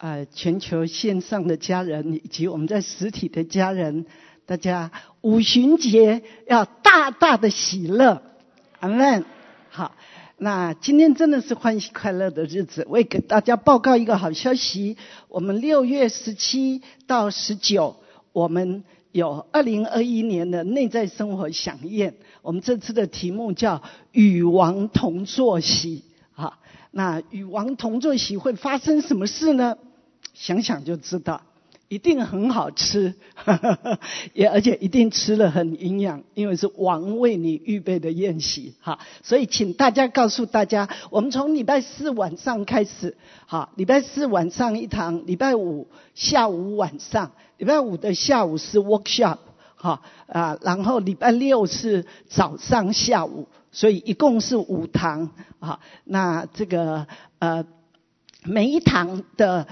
呃，全球线上的家人以及我们在实体的家人，大家五旬节要大大的喜乐，阿门。好，那今天真的是欢喜快乐的日子，我也给大家报告一个好消息，我们六月十七到十九，我们有二零二一年的内在生活飨宴，我们这次的题目叫与王同坐席。好，那与王同坐席会发生什么事呢？想想就知道，一定很好吃，也而且一定吃了很营养，因为是王为你预备的宴席哈。所以请大家告诉大家，我们从礼拜四晚上开始，哈，礼拜四晚上一堂，礼拜五下午晚上，礼拜五的下午是 workshop，哈啊，然后礼拜六是早上下午，所以一共是五堂哈。那这个呃，每一堂的。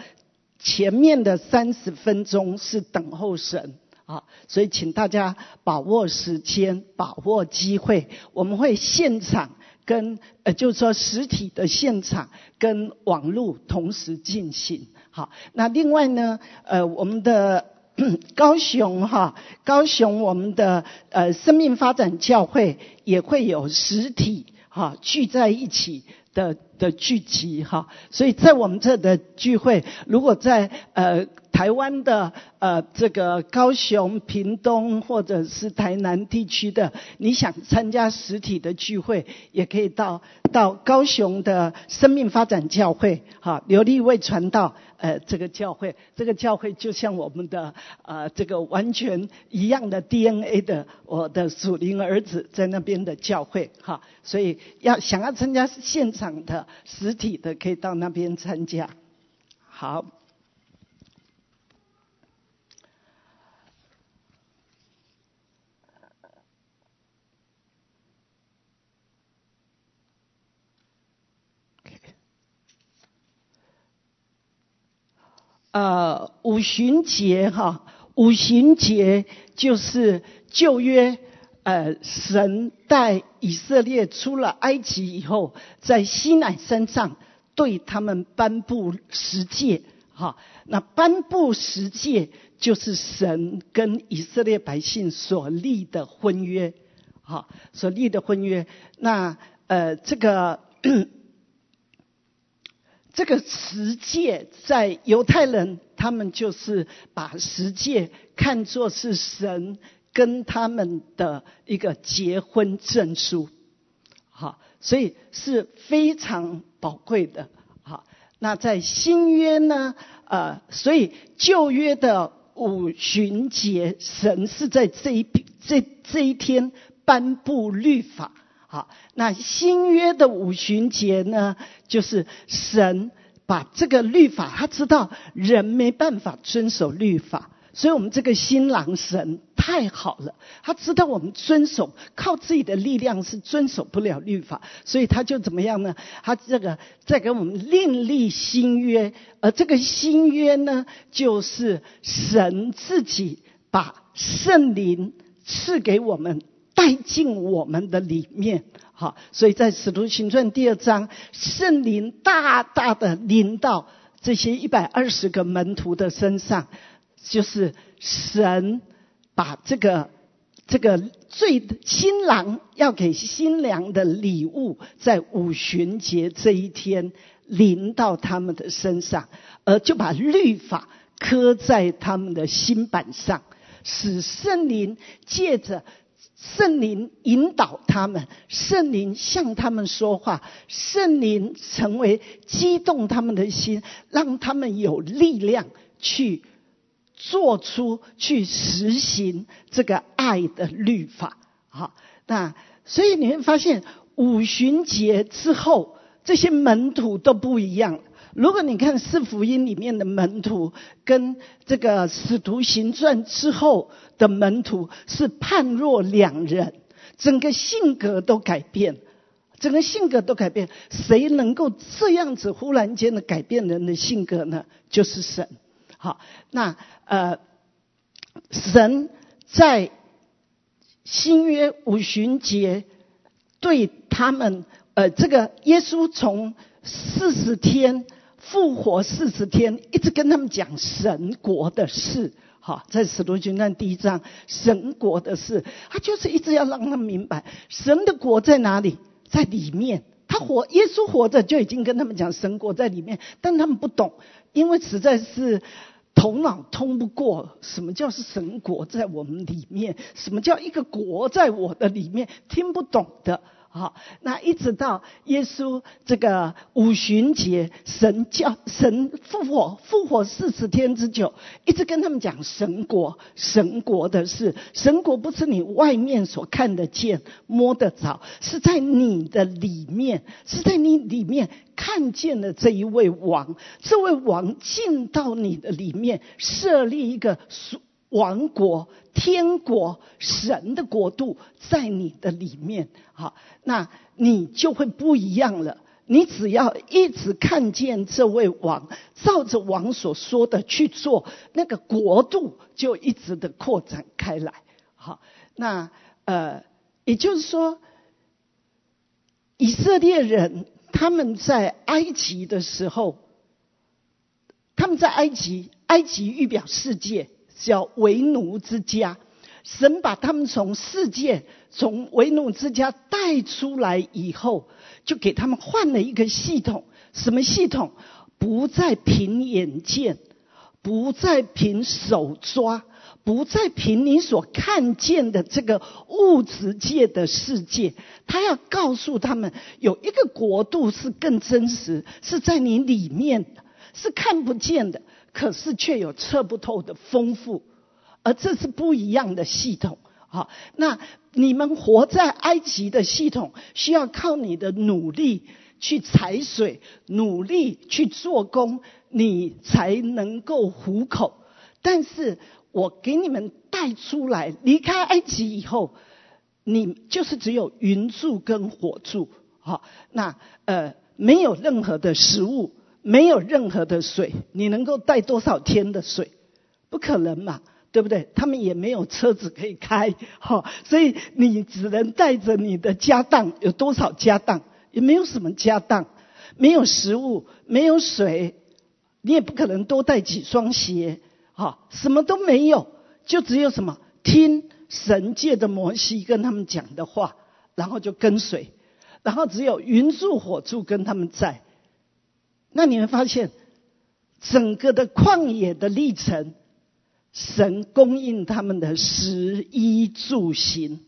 前面的三十分钟是等候神啊，所以请大家把握时间，把握机会。我们会现场跟呃，就是说实体的现场跟网络同时进行。好，那另外呢，呃，我们的 高雄哈，高雄我们的呃生命发展教会也会有实体哈聚在一起。的的聚集哈，所以在我们这的聚会，如果在呃台湾的呃这个高雄、屏东或者是台南地区的，你想参加实体的聚会，也可以到到高雄的生命发展教会哈，刘立卫传道。呃，这个教会，这个教会就像我们的呃这个完全一样的 DNA 的，我的属灵儿子在那边的教会哈，所以要想要参加现场的实体的，可以到那边参加。好。呃，五旬节哈，五旬节就是旧约，呃，神带以色列出了埃及以后，在西乃山上对他们颁布十诫，哈，那颁布十诫就是神跟以色列百姓所立的婚约，哈，所立的婚约，那呃，这个。这个十诫在犹太人，他们就是把十诫看作是神跟他们的一个结婚证书，好，所以是非常宝贵的。好，那在新约呢，呃，所以旧约的五旬节，神是在这一这这一天颁布律法。好，那新约的五旬节呢，就是神把这个律法，他知道人没办法遵守律法，所以我们这个新郎神太好了，他知道我们遵守靠自己的力量是遵守不了律法，所以他就怎么样呢？他这个在给我们另立新约，而这个新约呢，就是神自己把圣灵赐给我们。带进我们的里面，好，所以在使徒行传第二章，圣灵大大的临到这些一百二十个门徒的身上，就是神把这个这个最新郎要给新娘的礼物，在五旬节这一天临到他们的身上，而就把律法刻在他们的心板上，使圣灵借着。圣灵引导他们，圣灵向他们说话，圣灵成为激动他们的心，让他们有力量去做出、去实行这个爱的律法。好，那所以你会发现五旬节之后，这些门徒都不一样。如果你看四福音里面的门徒，跟这个使徒行传之后的门徒是判若两人，整个性格都改变，整个性格都改变。谁能够这样子忽然间的改变人的性格呢？就是神。好，那呃，神在新约五旬节对他们，呃，这个耶稣从四十天。复活四十天，一直跟他们讲神国的事。好，在使徒行传第一章，神国的事，他就是一直要让他们明白神的国在哪里，在里面。他活，耶稣活着就已经跟他们讲神国在里面，但他们不懂，因为实在是头脑通不过，什么叫是神国在我们里面，什么叫一个国在我的里面，听不懂的。好，那一直到耶稣这个五旬节，神叫神复活，复活四十天之久，一直跟他们讲神国，神国的事。神国不是你外面所看得见、摸得着，是在你的里面，是在你里面看见的这一位王。这位王进到你的里面，设立一个属。王国、天国、神的国度在你的里面，好，那你就会不一样了。你只要一直看见这位王，照着王所说的去做，那个国度就一直的扩展开来。好，那呃，也就是说，以色列人他们在埃及的时候，他们在埃及，埃及预表世界。叫为奴之家，神把他们从世界、从为奴之家带出来以后，就给他们换了一个系统。什么系统？不再凭眼见，不再凭手抓，不再凭你所看见的这个物质界的世界。他要告诉他们，有一个国度是更真实，是在你里面，是看不见的。可是却有测不透的丰富，而这是不一样的系统。好，那你们活在埃及的系统，需要靠你的努力去采水，努力去做工，你才能够糊口。但是我给你们带出来，离开埃及以后，你就是只有云柱跟火柱。好，那呃，没有任何的食物。没有任何的水，你能够带多少天的水？不可能嘛，对不对？他们也没有车子可以开，哈，所以你只能带着你的家当，有多少家当？也没有什么家当，没有食物，没有水，你也不可能多带几双鞋，哈，什么都没有，就只有什么听神界的摩西跟他们讲的话，然后就跟随，然后只有云柱火柱跟他们在。那你们发现，整个的旷野的历程，神供应他们的食衣住行，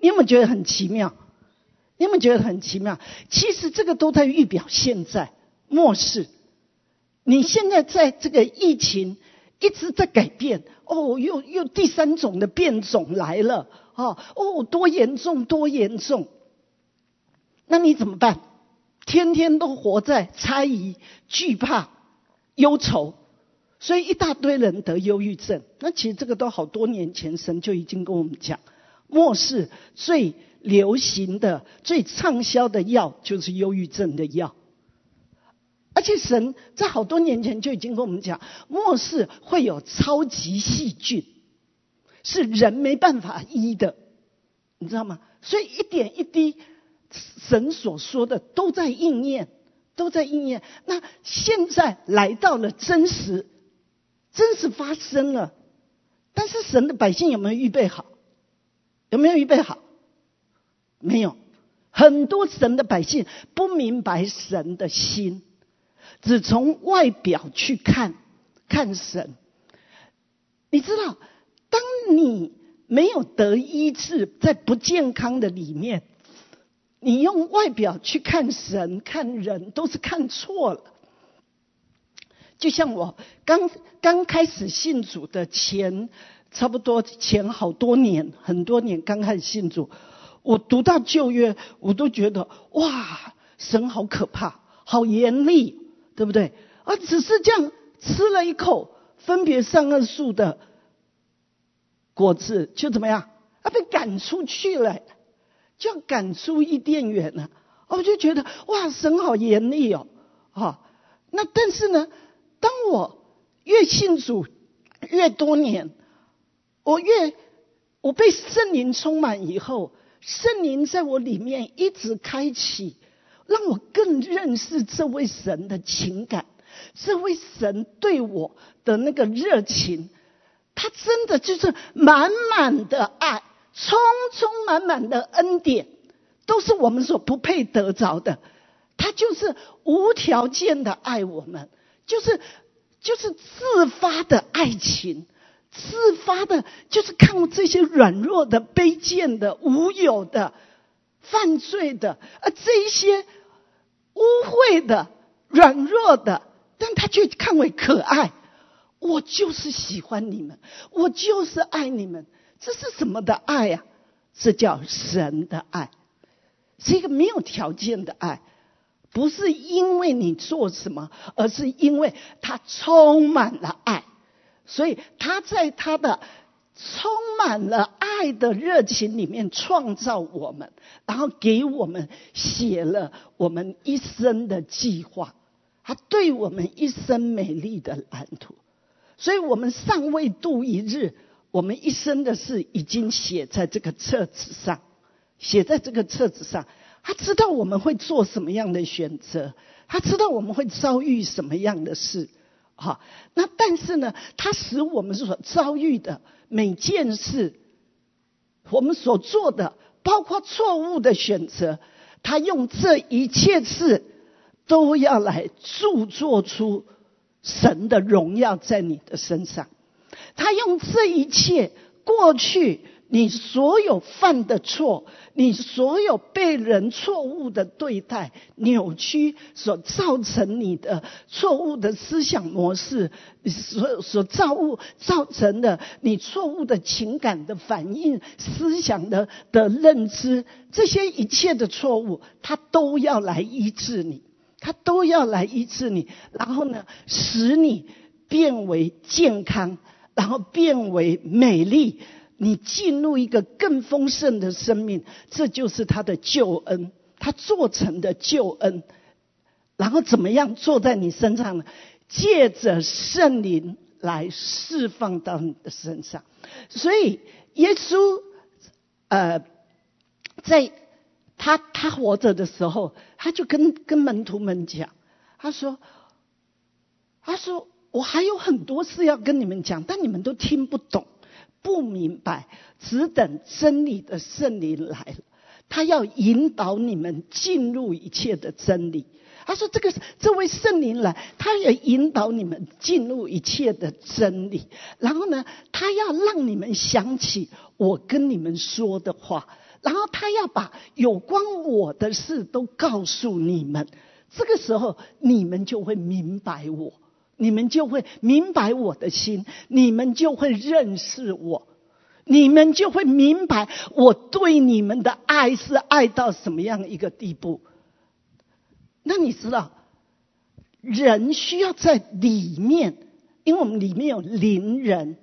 你有没有觉得很奇妙？你有没有觉得很奇妙？其实这个都在预表现在末世。你现在在这个疫情一直在改变，哦，又又第三种的变种来了，哦哦，多严重，多严重。那你怎么办？天天都活在猜疑、惧怕、忧愁，所以一大堆人得忧郁症。那其实这个都好多年前神就已经跟我们讲，末世最流行的、最畅销的药就是忧郁症的药。而且神在好多年前就已经跟我们讲，末世会有超级细菌，是人没办法医的，你知道吗？所以一点一滴。神所说的都在应验，都在应验。那现在来到了真实，真实发生了。但是神的百姓有没有预备好？有没有预备好？没有。很多神的百姓不明白神的心，只从外表去看看神。你知道，当你没有得医治，在不健康的里面。你用外表去看神、看人，都是看错了。就像我刚刚开始信主的前，差不多前好多年、很多年刚开始信主，我读到旧约，我都觉得哇，神好可怕，好严厉，对不对？啊，只是这样吃了一口分别善恶树的果子，就怎么样？啊，被赶出去了。就要赶出伊甸园了，我就觉得哇，神好严厉哦，啊，那但是呢，当我越信主越多年，我越我被圣灵充满以后，圣灵在我里面一直开启，让我更认识这位神的情感，这位神对我的那个热情，他真的就是满满的爱，充充满满的恩典，都是我们所不配得着的。他就是无条件的爱我们，就是就是自发的爱情，自发的，就是看这些软弱的、卑贱的、无有的、犯罪的，而这一些污秽的、软弱的，但他却看为可爱。我就是喜欢你们，我就是爱你们。这是什么的爱呀？这叫神的爱，是一个没有条件的爱。不是因为你做什么，而是因为他充满了爱，所以他在他的充满了爱的热情里面创造我们，然后给我们写了我们一生的计划，他对我们一生美丽的蓝图。所以我们尚未度一日，我们一生的事已经写在这个册子上，写在这个册子上。他知道我们会做什么样的选择，他知道我们会遭遇什么样的事，哈。那但是呢，他使我们所遭遇的每件事，我们所做的，包括错误的选择，他用这一切事都要来铸作出神的荣耀在你的身上。他用这一切过去。你所有犯的错，你所有被人错误的对待、扭曲所造成你的错误的思想模式，所所造物造成的你错误的情感的反应、思想的的认知，这些一切的错误，他都要来医治你，他都要来医治你，然后呢，使你变为健康，然后变为美丽。你进入一个更丰盛的生命，这就是他的救恩，他做成的救恩。然后怎么样坐在你身上呢？借着圣灵来释放到你的身上。所以耶稣，呃，在他他活着的时候，他就跟跟门徒们讲，他说，他说我还有很多事要跟你们讲，但你们都听不懂。不明白，只等真理的圣灵来了，他要引导你们进入一切的真理。他说：“这个这位圣灵来，他也引导你们进入一切的真理。然后呢，他要让你们想起我跟你们说的话，然后他要把有关我的事都告诉你们。这个时候，你们就会明白我。”你们就会明白我的心，你们就会认识我，你们就会明白我对你们的爱是爱到什么样一个地步。那你知道，人需要在里面，因为我们里面有灵人，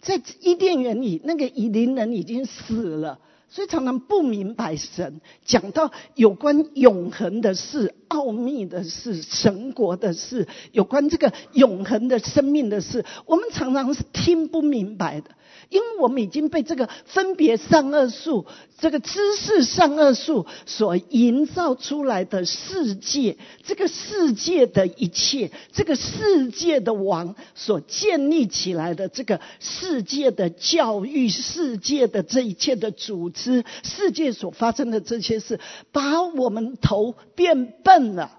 在伊甸园里，那个以灵人已经死了。所以常常不明白神讲到有关永恒的事、奥秘的事、神国的事、有关这个永恒的生命的事，我们常常是听不明白的。因为我们已经被这个分别善恶术、这个知识善恶术所营造出来的世界，这个世界的一切，这个世界的王所建立起来的这个世界的教育、世界的这一切的组织、世界所发生的这些事，把我们头变笨了。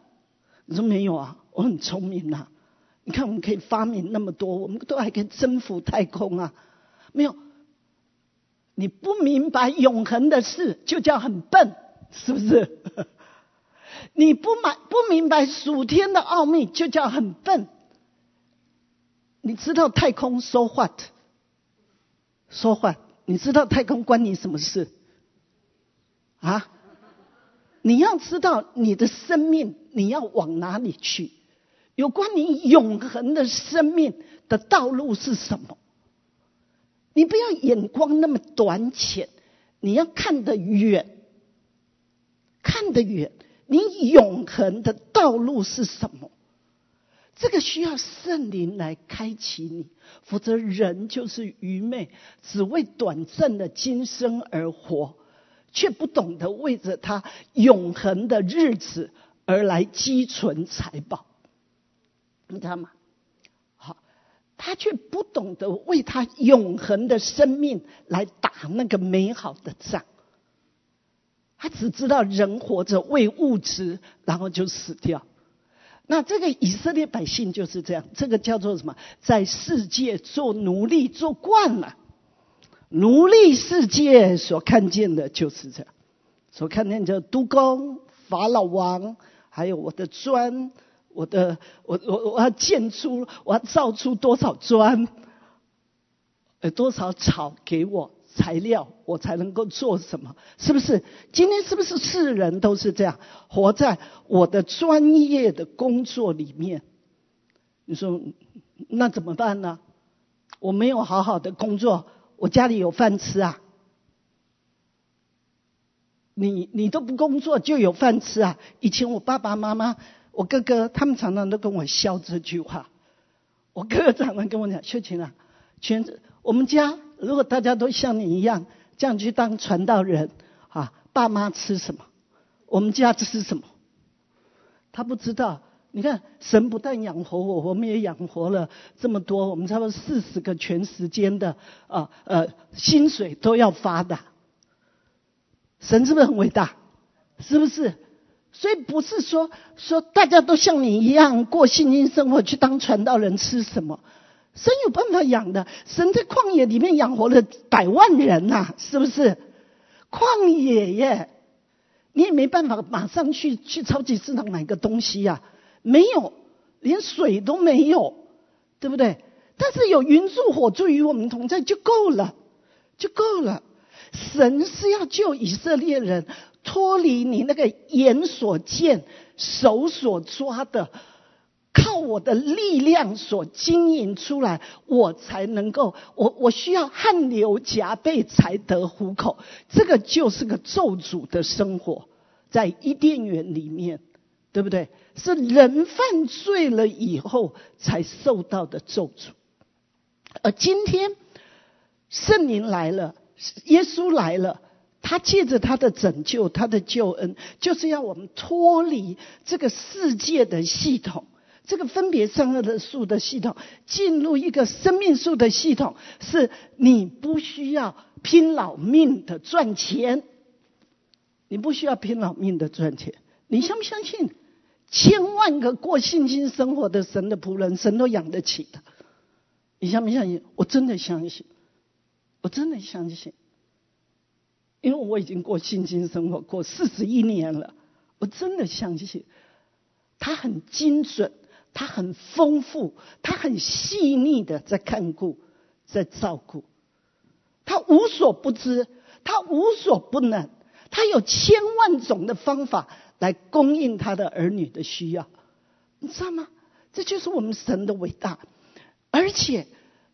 你说没有啊？我很聪明呐！你看，我们可以发明那么多，我们都还可以征服太空啊！没有，你不明白永恒的事，就叫很笨，是不是？你不买不明白属天的奥秘，就叫很笨。你知道太空说话的，说话，你知道太空关你什么事？啊？你要知道你的生命你要往哪里去？有关你永恒的生命的道路是什么？不要眼光那么短浅，你要看得远，看得远。你永恒的道路是什么？这个需要圣灵来开启你，否则人就是愚昧，只为短暂的今生而活，却不懂得为着他永恒的日子而来积存财宝。你知道吗？他却不懂得为他永恒的生命来打那个美好的仗。他只知道人活着为物质，然后就死掉。那这个以色列百姓就是这样，这个叫做什么？在世界做奴隶做惯了，奴隶世界所看见的就是这样，所看见的督工、法老王，还有我的砖，我的我我我要建出，我要造出多少砖，呃多少草给我。材料，我才能够做什么？是不是？今天是不是世人都是这样活在我的专业的工作里面？你说那怎么办呢？我没有好好的工作，我家里有饭吃啊？你你都不工作就有饭吃啊？以前我爸爸妈妈、我哥哥他们常常都跟我笑这句话。我哥哥常常跟我讲：“秀琴啊，全我们家。”如果大家都像你一样这样去当传道人啊，爸妈吃什么？我们家吃什么？他不知道。你看，神不但养活我，我们也养活了这么多。我们差不多四十个全时间的啊呃薪水都要发的。神是不是很伟大？是不是？所以不是说说大家都像你一样过信心生活去当传道人吃什么？神有办法养的，神在旷野里面养活了百万人呐，是不是？旷野耶，你也没办法马上去去超级市场买个东西呀，没有，连水都没有，对不对？但是有云柱火柱与我们同在就够了，就够了。神是要救以色列人脱离你那个眼所见、手所抓的。靠我的力量所经营出来，我才能够，我我需要汗流浃背才得糊口。这个就是个咒诅的生活，在伊甸园里面，对不对？是人犯罪了以后才受到的咒诅。而今天圣灵来了，耶稣来了，他借着他的拯救，他的救恩，就是要我们脱离这个世界的系统。这个分别善恶的树的系统，进入一个生命树的系统，是你不需要拼老命的赚钱，你不需要拼老命的赚钱。你相不相信？千万个过信心生活的神的仆人，神都养得起的。你相不相信？我真的相信，我真的相信，因为我已经过信心生活过四十一年了，我真的相信，他很精准。他很丰富，他很细腻的在看顾，在照顾，他无所不知，他无所不能，他有千万种的方法来供应他的儿女的需要，你知道吗？这就是我们神的伟大，而且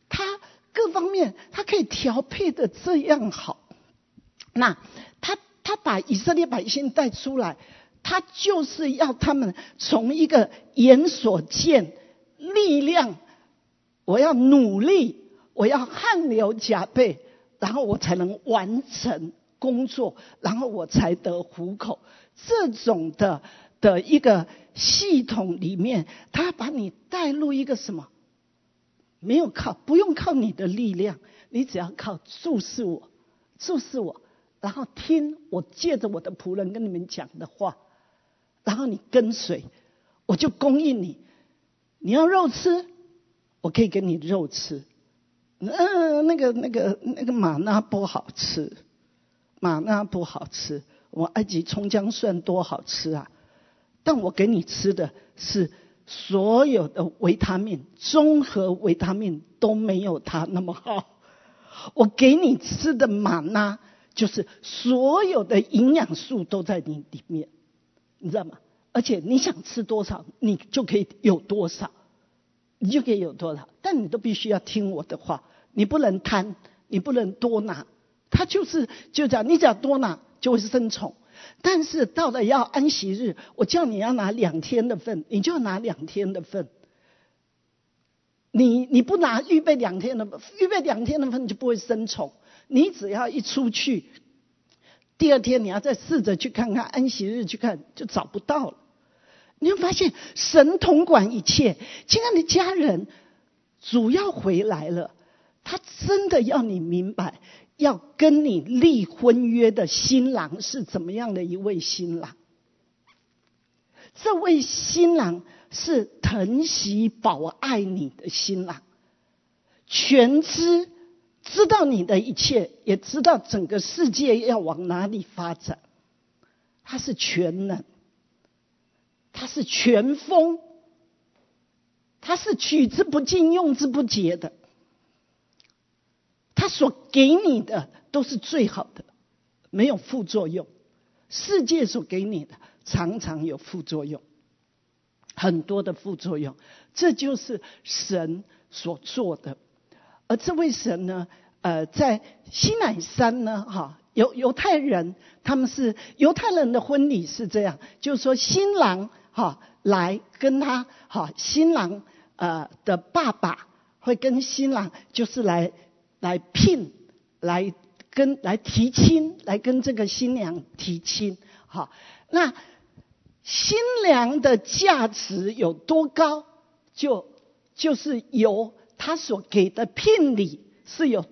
他各方面他可以调配的这样好，那他他把以色列百姓带出来。他就是要他们从一个眼所见力量，我要努力，我要汗流浃背，然后我才能完成工作，然后我才得糊口。这种的的一个系统里面，他把你带入一个什么？没有靠，不用靠你的力量，你只要靠注视我，注视我，然后听我借着我的仆人跟你们讲的话。然后你跟随，我就供应你。你要肉吃，我可以给你肉吃。嗯，那个、那个、那个马纳不好吃，马纳不好吃。我埃及葱姜蒜多好吃啊！但我给你吃的是所有的维他命，综合维他命都没有它那么好。我给你吃的马纳，就是所有的营养素都在你里面。你知道吗？而且你想吃多少，你就可以有多少，你就可以有多少。但你都必须要听我的话，你不能贪，你不能多拿。他就是就这样，你只要多拿就会生宠。但是到了要安息日，我叫你要拿两天的份，你就拿两天的份。你你不拿预备两天的，预备两天的份你就不会生宠。你只要一出去。第二天你要再试着去看看安息日去看就找不到了，你会发现神统管一切。亲爱的家人，主要回来了，他真的要你明白，要跟你立婚约的新郎是怎么样的一位新郎。这位新郎是疼惜保爱你的新郎，全知知道你的一切，也知道整个世界要往哪里发展。他是全能，他是全丰，他是取之不尽、用之不竭的。他所给你的都是最好的，没有副作用。世界所给你的常常有副作用，很多的副作用。这就是神所做的。而这位神呢，呃，在西乃山呢，哈。犹犹太人，他们是犹太人的婚礼是这样，就是说新郎哈来跟他哈新郎呃的爸爸会跟新郎就是来来聘来跟来提亲，来跟这个新娘提亲。哈，那新娘的价值有多高，就就是由他所给的聘礼是有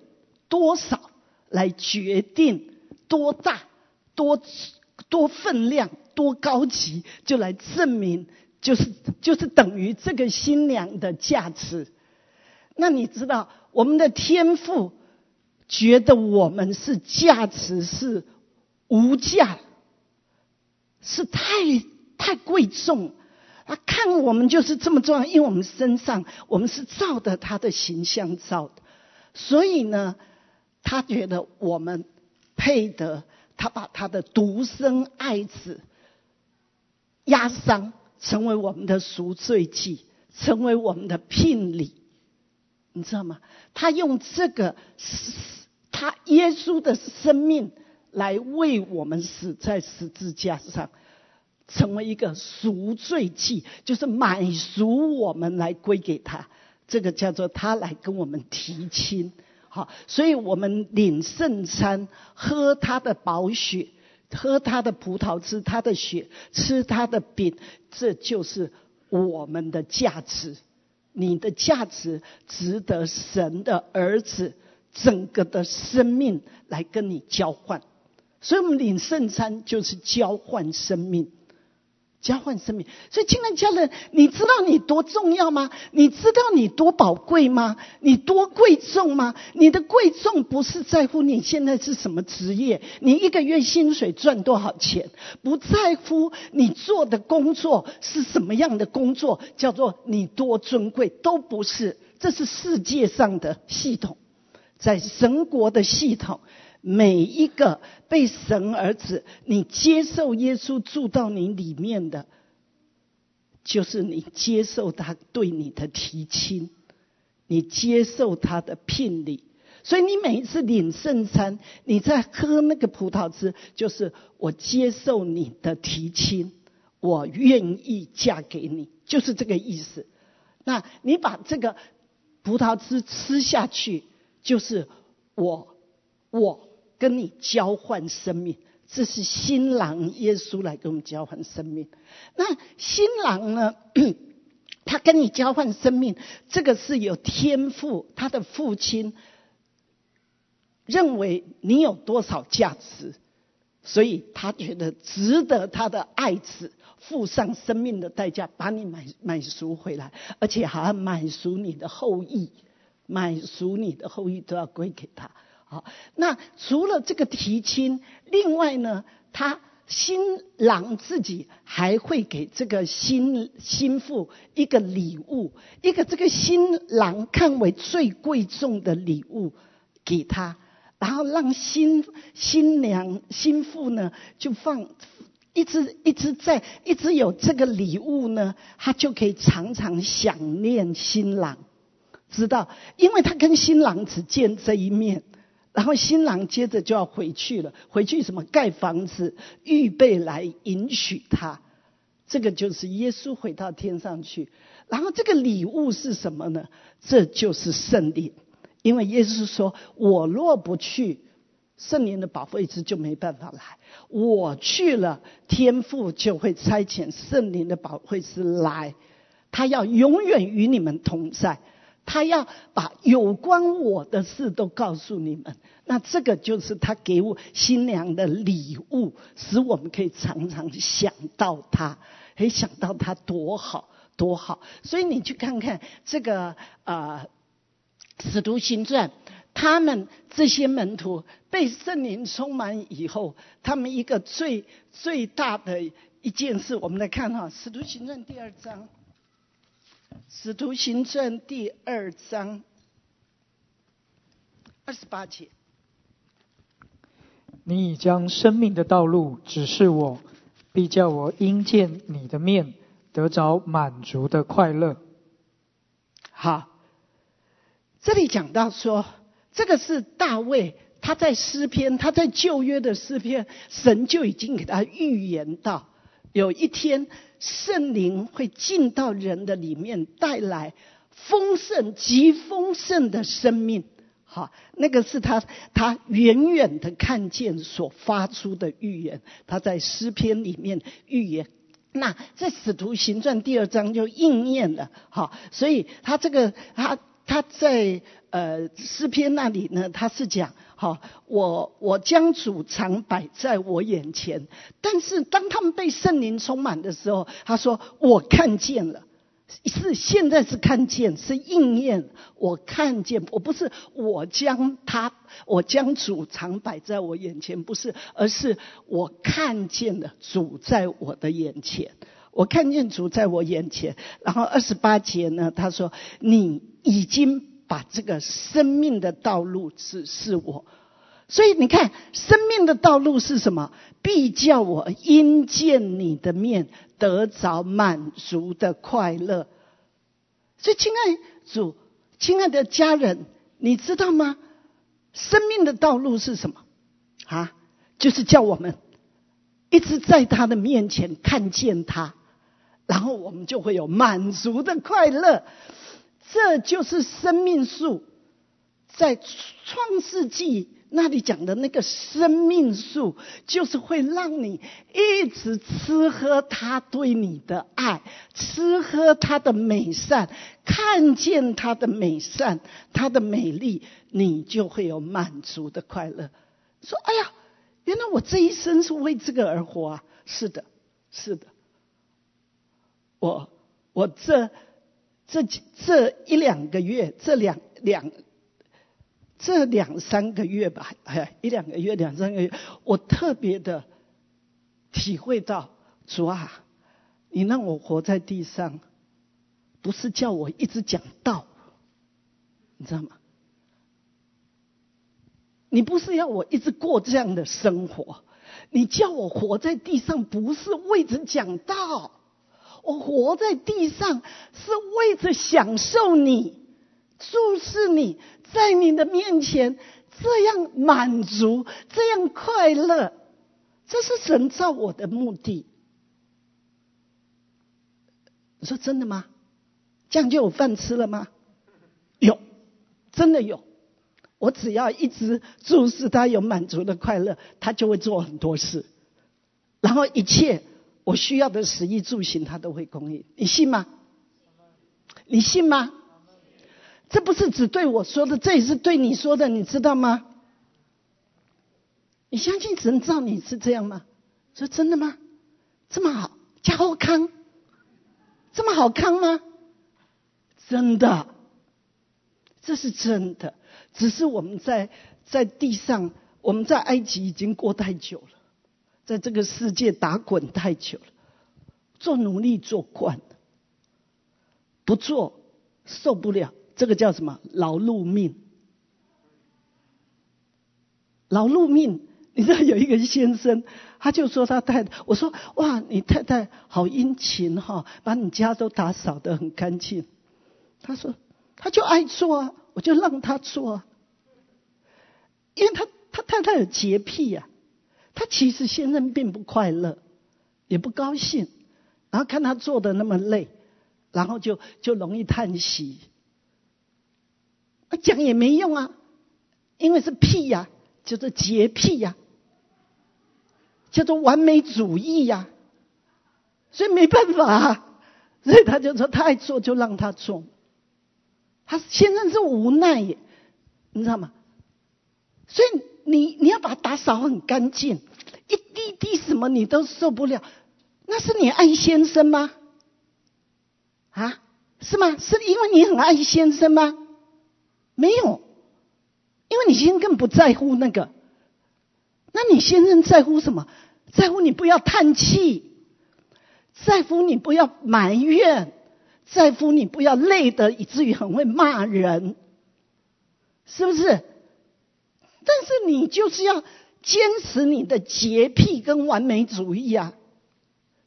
多少来决定。多大、多多分量、多高级，就来证明，就是就是等于这个新娘的价值。那你知道，我们的天赋觉得我们是价值是无价，是太太贵重。他看我们就是这么重要，因为我们身上我们是照的他的形象照的，所以呢，他觉得我们。配得他把他的独生爱子压伤，成为我们的赎罪祭，成为我们的聘礼，你知道吗？他用这个他耶稣的生命来为我们死在十字架上，成为一个赎罪祭，就是买赎我们来归给他。这个叫做他来跟我们提亲。好，所以我们领圣餐，喝他的宝血，喝他的葡萄汁，他的血，吃他的饼，这就是我们的价值。你的价值值得神的儿子整个的生命来跟你交换。所以我们领圣餐就是交换生命。交换生命，所以亲爱的家人，你知道你多重要吗？你知道你多宝贵吗？你多贵重吗？你的贵重不是在乎你现在是什么职业，你一个月薪水赚多少钱，不在乎你做的工作是什么样的工作，叫做你多尊贵，都不是。这是世界上的系统，在神国的系统。每一个被神儿子，你接受耶稣住到你里面的，就是你接受他对你的提亲，你接受他的聘礼。所以你每一次领圣餐，你在喝那个葡萄汁，就是我接受你的提亲，我愿意嫁给你，就是这个意思。那你把这个葡萄汁吃下去，就是我我。跟你交换生命，这是新郎耶稣来跟我们交换生命。那新郎呢？他跟你交换生命，这个是有天赋。他的父亲认为你有多少价值，所以他觉得值得他的爱子付上生命的代价，把你买买赎回来，而且还要买赎你的后裔，买赎你的后裔都要归给他。好，那除了这个提亲，另外呢，他新郎自己还会给这个新新妇一个礼物，一个这个新郎看为最贵重的礼物给他，然后让新新娘新妇呢就放一直一直在一直有这个礼物呢，他就可以常常想念新郎，知道，因为他跟新郎只见这一面。然后新郎接着就要回去了，回去什么盖房子，预备来迎娶他。这个就是耶稣回到天上去。然后这个礼物是什么呢？这就是圣灵，因为耶稣说：“我若不去，圣灵的保惠师就没办法来。我去了，天父就会差遣圣灵的保惠师来，他要永远与你们同在，他要把有关我的事都告诉你们。那这个就是他给我新娘的礼物，使我们可以常常想到他，可以想到他多好多好。所以你去看看这个呃《使徒行传》。他们这些门徒被圣灵充满以后，他们一个最最大的一件事，我们来看哈，《使徒行传》第二章，《使徒行传》第二章二十八节。你已将生命的道路指示我，必叫我因见你的面，得着满足的快乐。好，这里讲到说。这个是大卫，他在诗篇，他在旧约的诗篇，神就已经给他预言到，有一天圣灵会进到人的里面，带来丰盛极丰盛的生命。好，那个是他他远远的看见所发出的预言，他在诗篇里面预言，那在使徒行传第二章就应验了。好，所以他这个他。他在呃诗篇那里呢，他是讲，好，我我将主常摆在我眼前，但是当他们被圣灵充满的时候，他说我看见了，是现在是看见，是应验，我看见，我不是我将他，我将主常摆在我眼前，不是，而是我看见了主在我的眼前。我看见主在我眼前，然后二十八节呢，他说：“你已经把这个生命的道路指示我，所以你看，生命的道路是什么？必叫我因见你的面得着满足的快乐。所以，亲爱主，亲爱的家人，你知道吗？生命的道路是什么？啊，就是叫我们一直在他的面前看见他。”然后我们就会有满足的快乐，这就是生命树在创世纪那里讲的那个生命树，就是会让你一直吃喝他对你的爱，吃喝他的美善，看见他的美善，他的美丽，你就会有满足的快乐。说，哎呀，原来我这一生是为这个而活啊！是的，是的。我我这这这一两个月，这两两这两三个月吧，哎，一两个月两三个月，我特别的体会到主啊，你让我活在地上，不是叫我一直讲道，你知道吗？你不是要我一直过这样的生活，你叫我活在地上，不是为着讲道。我活在地上是为着享受你，注视你，在你的面前这样满足，这样快乐，这是神造我的目的。你说真的吗？这样就有饭吃了吗？有，真的有。我只要一直注视他有满足的快乐，他就会做很多事，然后一切。我需要的食衣住行，他都会供应。你信吗？你信吗？这不是只对我说的，这也是对你说的，你知道吗？你相信神造你是这样吗？说真的吗？这么好，加厚康，这么好康吗？真的，这是真的。只是我们在在地上，我们在埃及已经过太久了。在这个世界打滚太久了，做奴隶做惯了，不做受不了。这个叫什么？劳碌命。劳碌命，你知道有一个先生，他就说他太太，我说哇，你太太好殷勤哈，把你家都打扫得很干净。他说他就爱做啊，我就让他做啊，因为他他太太有洁癖呀。他其实先生并不快乐，也不高兴，然后看他做的那么累，然后就就容易叹息。讲也没用啊，因为是屁呀，叫做洁癖呀，叫做完美主义呀，所以没办法，啊，所以他就说他爱做就让他做，他先生是无奈耶，你知道吗？所以你你要把它打扫很干净，一滴滴什么你都受不了，那是你爱先生吗？啊，是吗？是因为你很爱先生吗？没有。因为你先生更不在乎那个，那你先生在乎什么？在乎你不要叹气，在乎你不要埋怨，在乎你不要累得以至于很会骂人，是不是？但是你就是要坚持你的洁癖跟完美主义啊，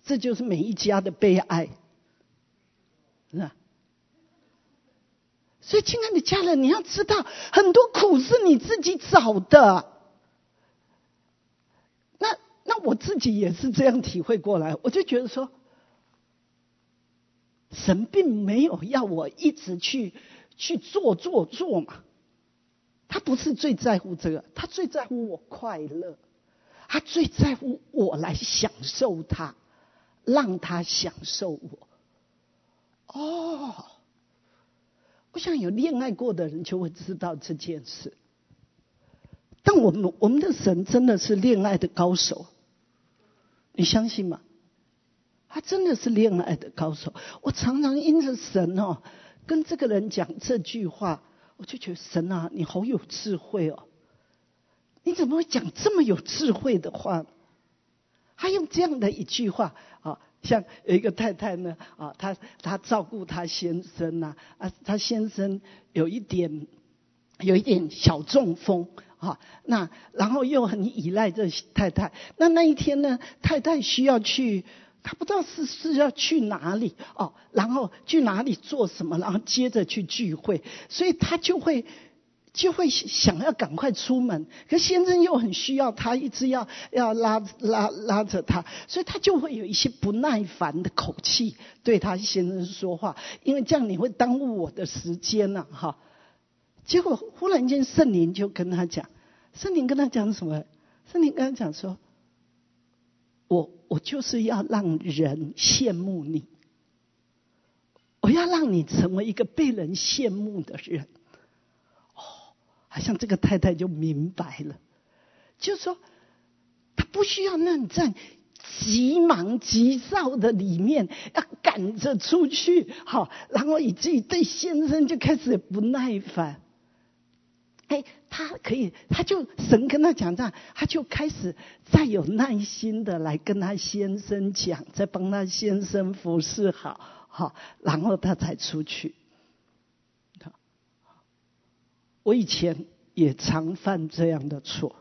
这就是每一家的悲哀，是吧？所以，亲爱的家人，你要知道，很多苦是你自己找的。那那我自己也是这样体会过来，我就觉得说，神并没有要我一直去去做做做嘛。他不是最在乎这个，他最在乎我快乐，他最在乎我来享受他，让他享受我。哦。我想有恋爱过的人就会知道这件事。但我们我们的神真的是恋爱的高手，你相信吗？他真的是恋爱的高手。我常常因着神哦，跟这个人讲这句话，我就觉得神啊，你好有智慧哦！你怎么会讲这么有智慧的话？他用这样的一句话啊。像有一个太太呢，啊，她她照顾她先生呐，啊，她先生有一点有一点小中风，啊，那然后又很依赖这太太，那那一天呢，太太需要去，他不知道是是要去哪里哦，然后去哪里做什么，然后接着去聚会，所以他就会。就会想要赶快出门，可先生又很需要他，一直要要拉拉拉着他，所以他就会有一些不耐烦的口气对他先生说话，因为这样你会耽误我的时间呐，哈。结果忽然间圣灵就跟他讲，圣灵跟他讲什么？圣灵跟他讲说，我我就是要让人羡慕你，我要让你成为一个被人羡慕的人。哦好像这个太太就明白了，就说，他不需要那在急忙急躁的里面要赶着出去，好，然后以至于对先生就开始不耐烦。哎，他可以，他就神跟他讲这样，他就开始再有耐心的来跟他先生讲，再帮他先生服侍好，好，然后他才出去。我以前也常犯这样的错，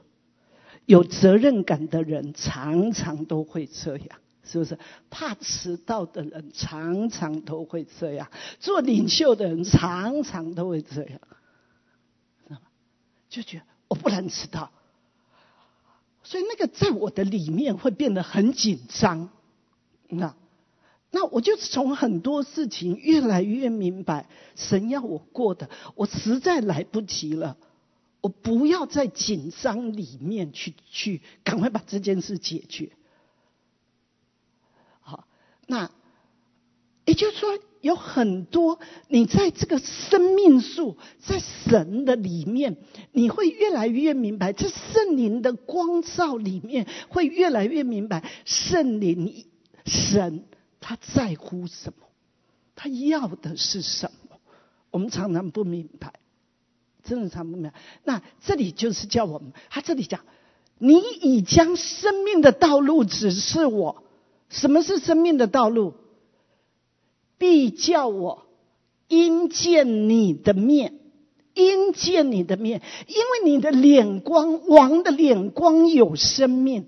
有责任感的人常常都会这样，是不是？怕迟到的人常常都会这样，做领袖的人常常都会这样，就觉得我不能迟到，所以那个在我的里面会变得很紧张，那。那我就从很多事情越来越明白，神要我过的，我实在来不及了。我不要在紧张里面去去，赶快把这件事解决。好，那也就是说，有很多你在这个生命树，在神的里面，你会越来越明白，在圣灵的光照里面，会越来越明白圣灵神。他在乎什么？他要的是什么？我们常常不明白，真的常不明白。那这里就是叫我们，他这里讲，你已将生命的道路指示我。什么是生命的道路？必叫我因见你的面，因见你的面，因为你的脸光，王的脸光有生命，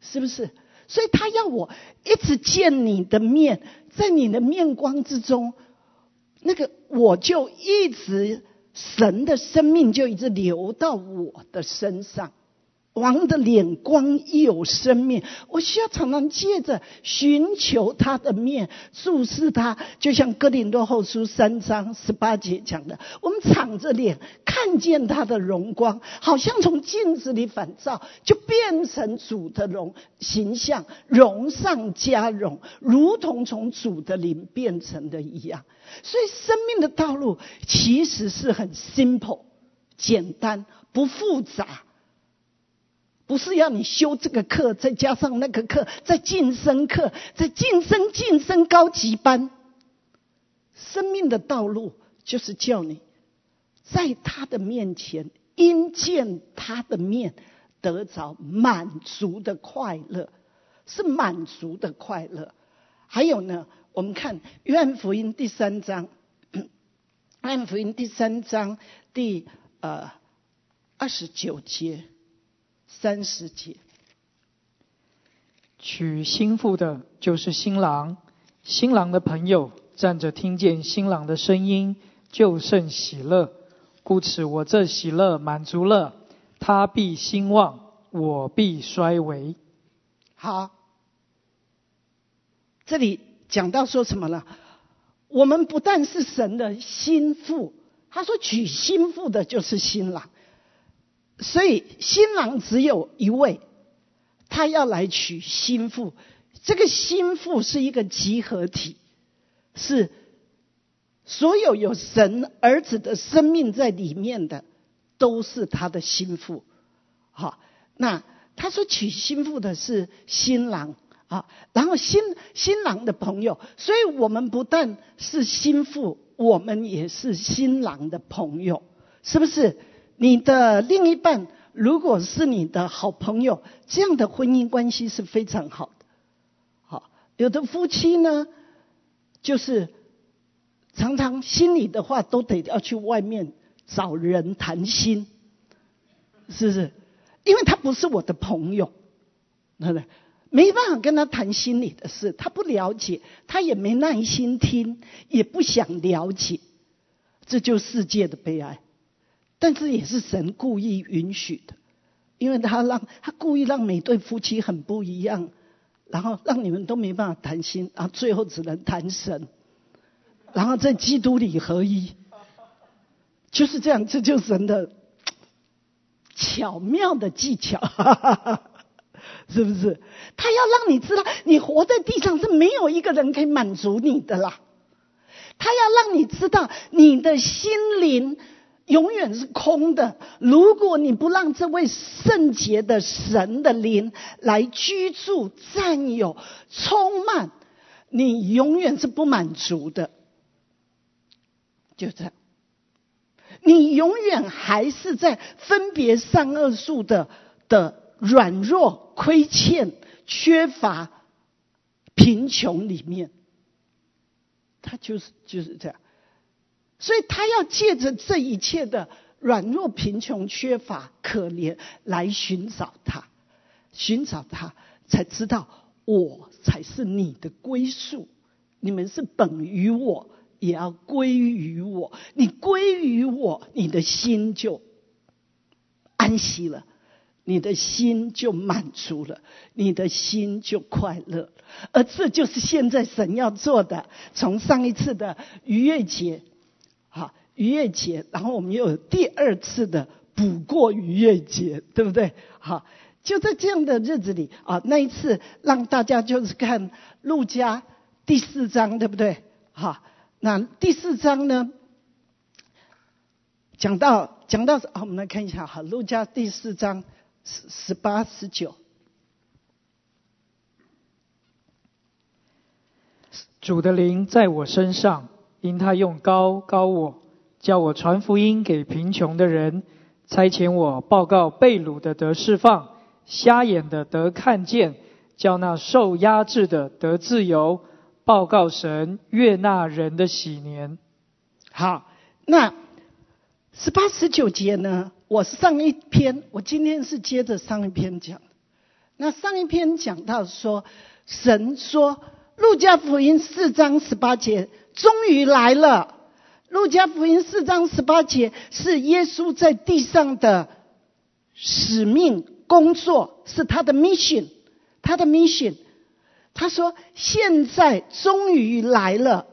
是不是？所以他要我一直见你的面，在你的面光之中，那个我就一直神的生命就一直流到我的身上，王的脸光有生命，我需要常常借着寻求他的面，注视他，就像哥林多后书三章十八节讲的，我们敞着脸看见他的荣光，好像从镜子里反照，就变成主的容形象，容上加容，如同从主的灵变成的一样。所以，生命的道路其实是很 simple，简单不复杂。不是要你修这个课，再加上那个课，再晋升课，再晋升晋升高级班。生命的道路就是叫你在他的面前因见他的面得着满足的快乐，是满足的快乐。还有呢，我们看约翰福音第三章，约翰福音第三章第呃二十九节。三十节，娶新妇的就是新郎，新郎的朋友站着听见新郎的声音，就甚喜乐。故此我这喜乐满足了，他必兴旺，我必衰微。好，这里讲到说什么了？我们不但是神的心腹，他说娶心腹的就是新郎。所以新郎只有一位，他要来娶新妇。这个新妇是一个集合体，是所有有神儿子的生命在里面的，都是他的心腹。好，那他说娶新妇的是新郎啊，然后新新郎的朋友，所以我们不但是心腹，我们也是新郎的朋友，是不是？你的另一半如果是你的好朋友，这样的婚姻关系是非常好的。好，有的夫妻呢，就是常常心里的话都得要去外面找人谈心，是不是？因为他不是我的朋友，对不对？没办法跟他谈心里的事，他不了解，他也没耐心听，也不想了解，这就世界的悲哀。但是也是神故意允许的，因为他让他故意让每对夫妻很不一样，然后让你们都没办法谈心，然后最后只能谈神，然后在基督里合一，就是这样，这就是神的巧妙的技巧，是不是？他要让你知道，你活在地上是没有一个人可以满足你的啦，他要让你知道，你的心灵。永远是空的。如果你不让这位圣洁的神的灵来居住、占有、充满，你永远是不满足的。就这样，你永远还是在分别善恶树的的软弱、亏欠、缺乏、贫穷里面。他就是就是这样。所以他要借着这一切的软弱、贫穷、缺乏、可怜来寻找他，寻找他，才知道我才是你的归宿。你们是本于我，也要归于我。你归于我，你的心就安息了，你的心就满足了，你的心就快乐。而这就是现在神要做的。从上一次的逾越节。逾越节，然后我们又有第二次的补过逾越节，对不对？好，就在这样的日子里啊，那一次让大家就是看路加第四章，对不对？好，那第四章呢，讲到讲到啊，我们来看一下，哈，路加第四章十十八十九，主的灵在我身上。因他用高高我，叫我传福音给贫穷的人，差遣我报告被掳的得释放，瞎眼的得看见，叫那受压制的得自由，报告神悦纳人的喜年。好，那十八十九节呢？我是上一篇，我今天是接着上一篇讲。那上一篇讲到说，神说，路加福音四章十八节。终于来了，《路加福音》四章十八节是耶稣在地上的使命工作，是他的 mission，他的 mission。他说：“现在终于来了，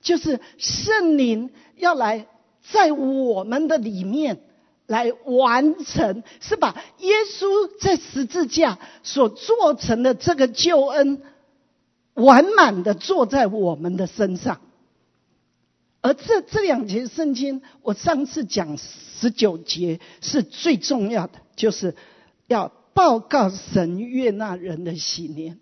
就是圣灵要来在我们的里面来完成，是把耶稣在十字架所做成的这个救恩，完满的做在我们的身上。而这这两节圣经，我上次讲十九节是最重要的，就是要报告神悦纳人的喜年。”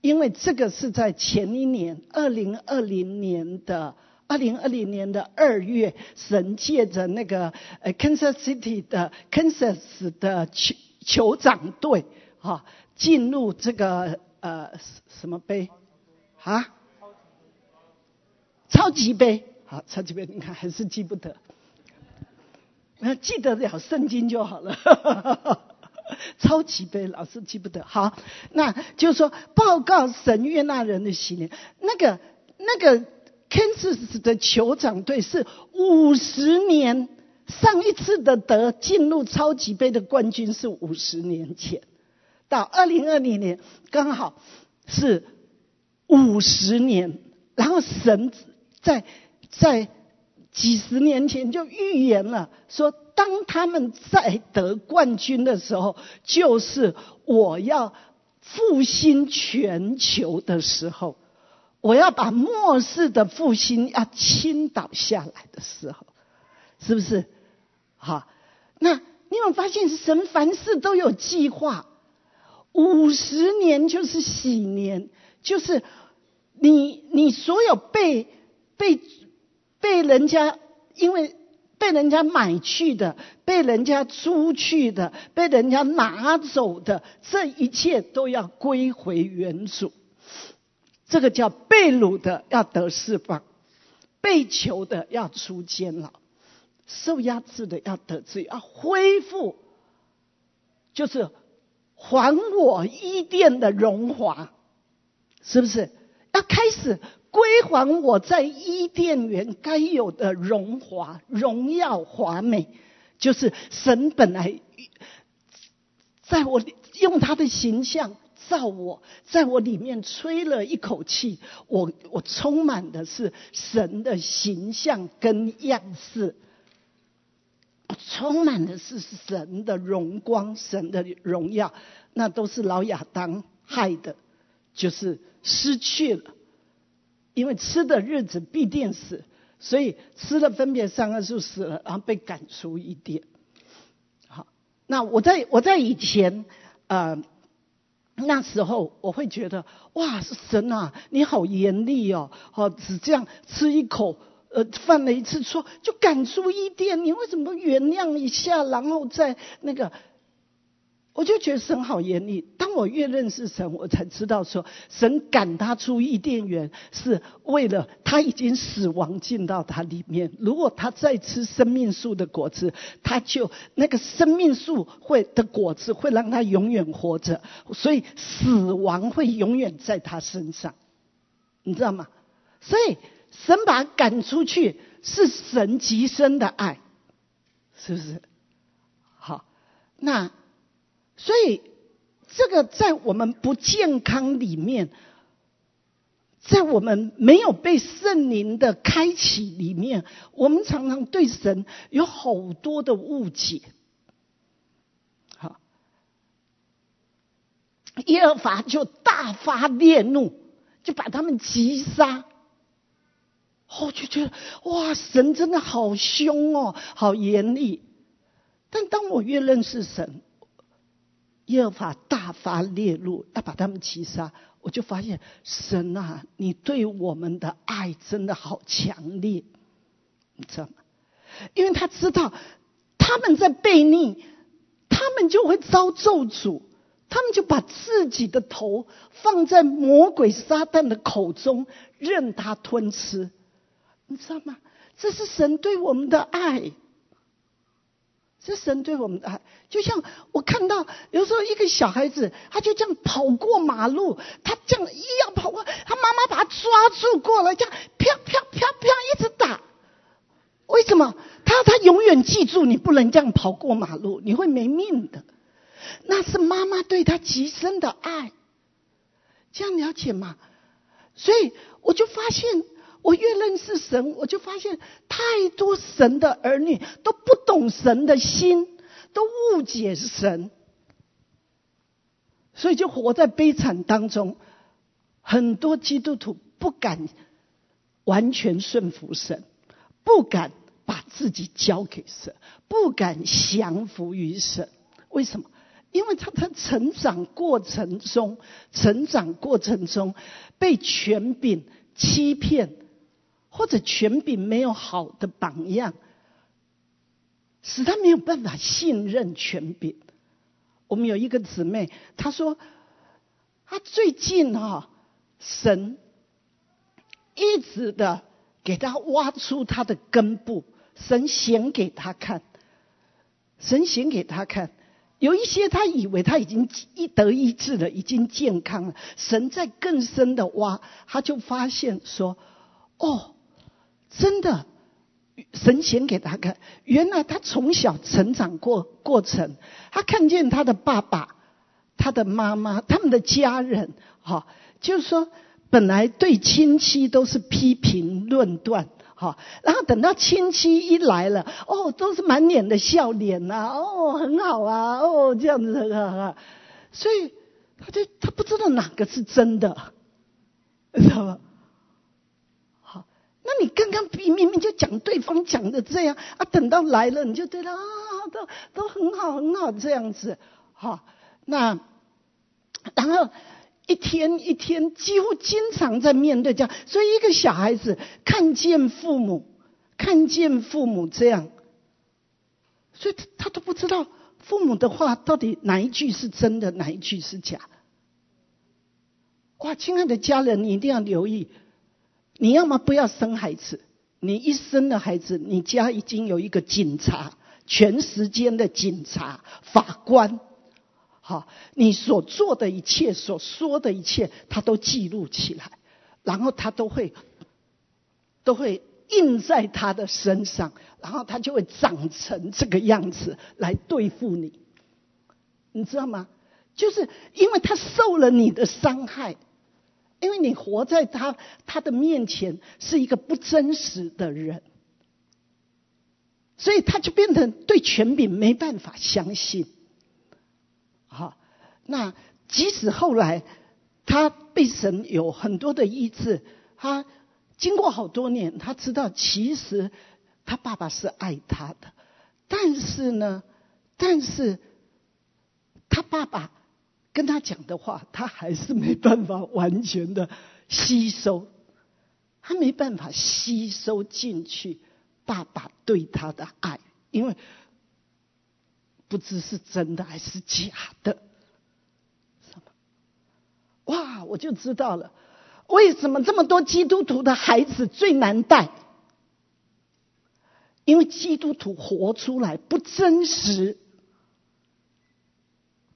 因为这个是在前一年，二零二零年的二零二零年的二月，神借着那个呃 Kansas City 的 Kansas 的酋酋长队哈，进入这个呃什么杯啊？超级杯，好，超级杯，你看还是记不得，那记得了圣经就好了。超级杯，老是记不得。好，那就是说报告神悦纳人的喜年。那个那个 Kansas 的酋长队是五十年，上一次的得进入超级杯的冠军是五十年前，到二零二零年刚好是五十年。然后神在在几十年前就预言了说。当他们在得冠军的时候，就是我要复兴全球的时候，我要把末世的复兴要倾倒下来的时候，是不是？好，那你有发现神凡事都有计划？五十年就是喜年，就是你你所有被被被人家因为。被人家买去的，被人家租去的，被人家拿走的，这一切都要归回原主。这个叫被掳的要得释放，被囚的要出监牢，受压制的要得自由，要恢复，就是还我伊甸的荣华，是不是？要开始。归还我在伊甸园该有的荣华、荣耀、华美，就是神本来在我用他的形象造我，在我里面吹了一口气，我我充满的是神的形象跟样式，充满的是神的荣光、神的荣耀，那都是老亚当害的，就是失去了。因为吃的日子必定死，所以吃了分别三个树死了，然后被赶出一点。好，那我在我在以前呃那时候，我会觉得哇，神啊，你好严厉哦，哦，只这样吃一口，呃，犯了一次错就赶出一点，你为什么原谅一下，然后再那个？我就觉得神好严厉。当我越认识神，我才知道说，神赶他出伊甸园，是为了他已经死亡进到他里面。如果他再吃生命树的果子，他就那个生命树会的果子会让他永远活着，所以死亡会永远在他身上，你知道吗？所以神把他赶出去，是神极深的爱，是不是？好，那。所以，这个在我们不健康里面，在我们没有被圣灵的开启里面，我们常常对神有好多的误解。好，耶和华就大发烈怒，就把他们击杀。我就觉得，哇，神真的好凶哦，好严厉。但当我越认识神，耶和华大发烈怒，要把他们击杀。我就发现，神啊，你对我们的爱真的好强烈，你知道吗？因为他知道他们在背逆，他们就会遭咒诅，他们就把自己的头放在魔鬼撒旦的口中，任他吞吃，你知道吗？这是神对我们的爱。这神对我们的爱，就像我看到有时候一个小孩子，他就这样跑过马路，他这样一样跑过，他妈妈把他抓住过来，这样啪啪啪啪一直打。为什么？他他永远记住你不能这样跑过马路，你会没命的。那是妈妈对他极深的爱。这样了解吗？所以我就发现，我越认识神，我就发现太多神的儿女都不懂神的心，都误解神，所以就活在悲惨当中。很多基督徒不敢完全顺服神，不敢把自己交给神，不敢降服于神。为什么？因为他在成长过程中，成长过程中被权柄欺骗，或者权柄没有好的榜样，使他没有办法信任权柄。我们有一个姊妹，她说，她最近哈，神一直的给她挖出她的根部，神显给她看，神显给她看。有一些他以为他已经一得医治了，已经健康了。神在更深的挖，他就发现说：“哦，真的，神显给他看，原来他从小成长过过程，他看见他的爸爸、他的妈妈、他们的家人，哈，就是说本来对亲戚都是批评论断。”好，然后等到亲戚一来了，哦，都是满脸的笑脸呐，哦，很好啊，哦，这样子啊，所以他就他不知道哪个是真的，知道吗？那你刚刚明明就讲对方讲的这样啊，等到来了你就对他啊，都都很好很好这样子，好，那然后。一天一天，几乎经常在面对这样，所以一个小孩子看见父母，看见父母这样，所以他他都不知道父母的话到底哪一句是真的，哪一句是假。哇，亲爱的家人，你一定要留意，你要么不要生孩子，你一生的孩子，你家已经有一个警察，全时间的警察、法官。好，你所做的一切，所说的一切，他都记录起来，然后他都会，都会印在他的身上，然后他就会长成这个样子来对付你，你知道吗？就是因为他受了你的伤害，因为你活在他他的面前是一个不真实的人，所以他就变成对权柄没办法相信。好，那即使后来他被神有很多的医治，他经过好多年，他知道其实他爸爸是爱他的，但是呢，但是他爸爸跟他讲的话，他还是没办法完全的吸收，他没办法吸收进去爸爸对他的爱，因为。不知是真的还是假的，什么？哇！我就知道了，为什么这么多基督徒的孩子最难带？因为基督徒活出来不真实，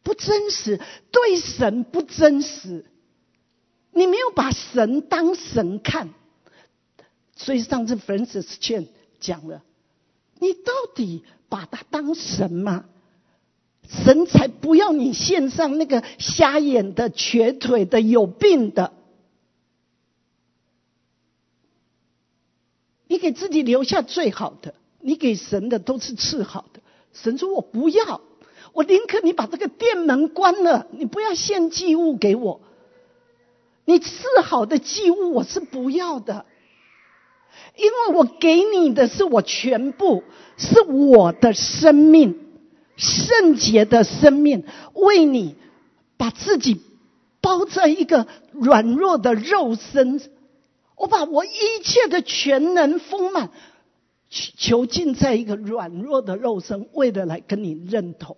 不真实，对神不真实，你没有把神当神看，所以上次 Francis Chan 讲了，你到底把他当神吗？神才不要你献上那个瞎眼的、瘸腿的、有病的，你给自己留下最好的，你给神的都是次好的。神说我不要，我宁可你把这个店门关了，你不要献祭物给我。你赐好的祭物我是不要的，因为我给你的是我全部，是我的生命。圣洁的生命为你把自己包在一个软弱的肉身，我把我一切的全能丰满囚禁在一个软弱的肉身，为了来跟你认同，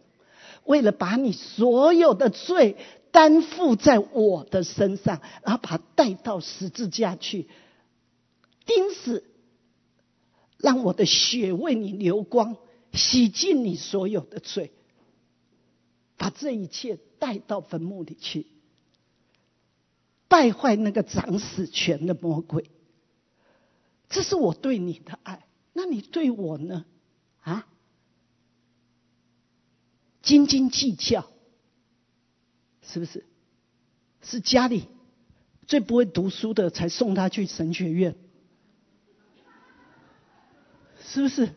为了把你所有的罪担负在我的身上，然后把它带到十字架去钉死，让我的血为你流光。洗净你所有的罪，把这一切带到坟墓里去，败坏那个掌死权的魔鬼。这是我对你的爱，那你对我呢？啊？斤斤计较，是不是？是家里最不会读书的才送他去神学院，是不是？